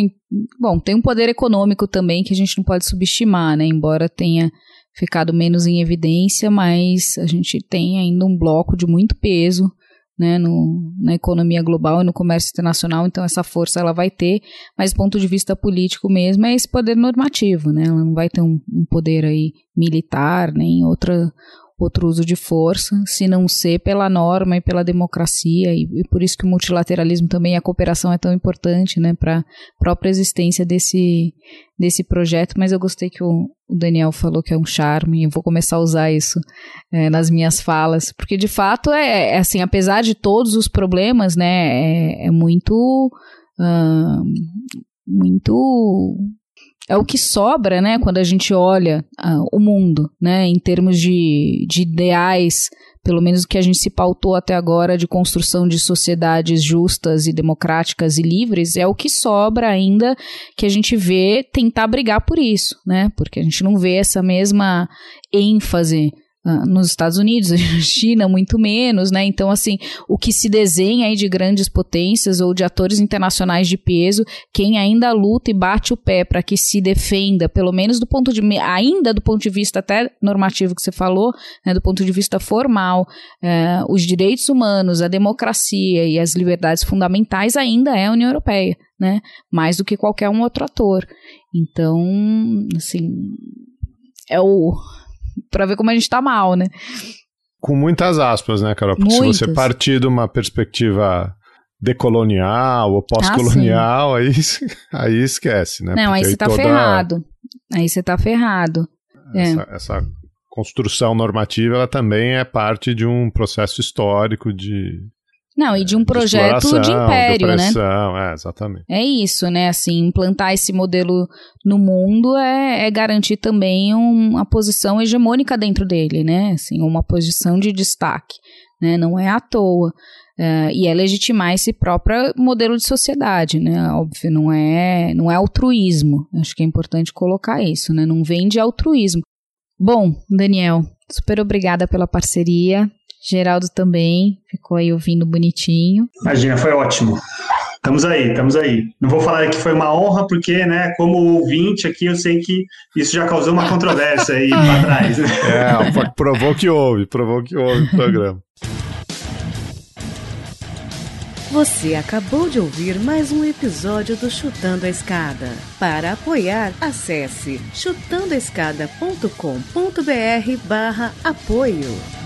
Bom, tem um poder econômico também que a gente não pode subestimar, né? Embora tenha ficado menos em evidência, mas a gente tem ainda um bloco de muito peso né, no, na economia global e no comércio internacional, então essa força ela vai ter, mas do ponto de vista político mesmo é esse poder normativo, né, ela não vai ter um, um poder aí militar, nem outra, outro uso de força, se não ser pela norma e pela democracia, e, e por isso que o multilateralismo também a cooperação é tão importante, né, para a própria existência desse, desse projeto, mas eu gostei que o, o Daniel falou que é um charme, e vou começar a usar isso é, nas minhas falas, porque de fato é, é, assim, apesar de todos os problemas, né, é, é muito... Muito é o que sobra, né, quando a gente olha uh, o mundo, né, em termos de, de ideais, pelo menos o que a gente se pautou até agora de construção de sociedades justas e democráticas e livres, é o que sobra ainda que a gente vê tentar brigar por isso, né, porque a gente não vê essa mesma ênfase ah, nos Estados Unidos, na China muito menos, né? Então, assim, o que se desenha aí de grandes potências ou de atores internacionais de peso, quem ainda luta e bate o pé para que se defenda, pelo menos do ponto de ainda do ponto de vista até normativo que você falou, né, do ponto de vista formal, eh, os direitos humanos, a democracia e as liberdades fundamentais ainda é a União Europeia, né? Mais do que qualquer um outro ator. Então, assim, é o para ver como a gente tá mal, né? Com muitas aspas, né, Carol? Porque Muitas. se você partir de uma perspectiva decolonial ou pós-colonial, ah, aí, aí esquece, né? Não, Porque aí você tá toda... ferrado. Aí você tá ferrado. Essa, é. essa construção normativa, ela também é parte de um processo histórico de não, e de um projeto de império, de né? É, exatamente. É isso, né? Assim, implantar esse modelo no mundo é, é garantir também uma posição hegemônica dentro dele, né? Assim, uma posição de destaque, né? Não é à toa. Uh, e é legitimar esse próprio modelo de sociedade, né? Óbvio, não é, não é altruísmo. Acho que é importante colocar isso, né? Não vem de altruísmo. Bom, Daniel, super obrigada pela parceria. Geraldo também ficou aí ouvindo bonitinho. Imagina, foi ótimo. Estamos aí, estamos aí. Não vou falar que foi uma honra, porque, né, como ouvinte aqui, eu sei que isso já causou uma controvérsia aí para trás. Né? É, provou que houve, provou que houve o programa. Você acabou de ouvir mais um episódio do Chutando a Escada. Para apoiar, acesse chutandoaescada.com.br barra apoio.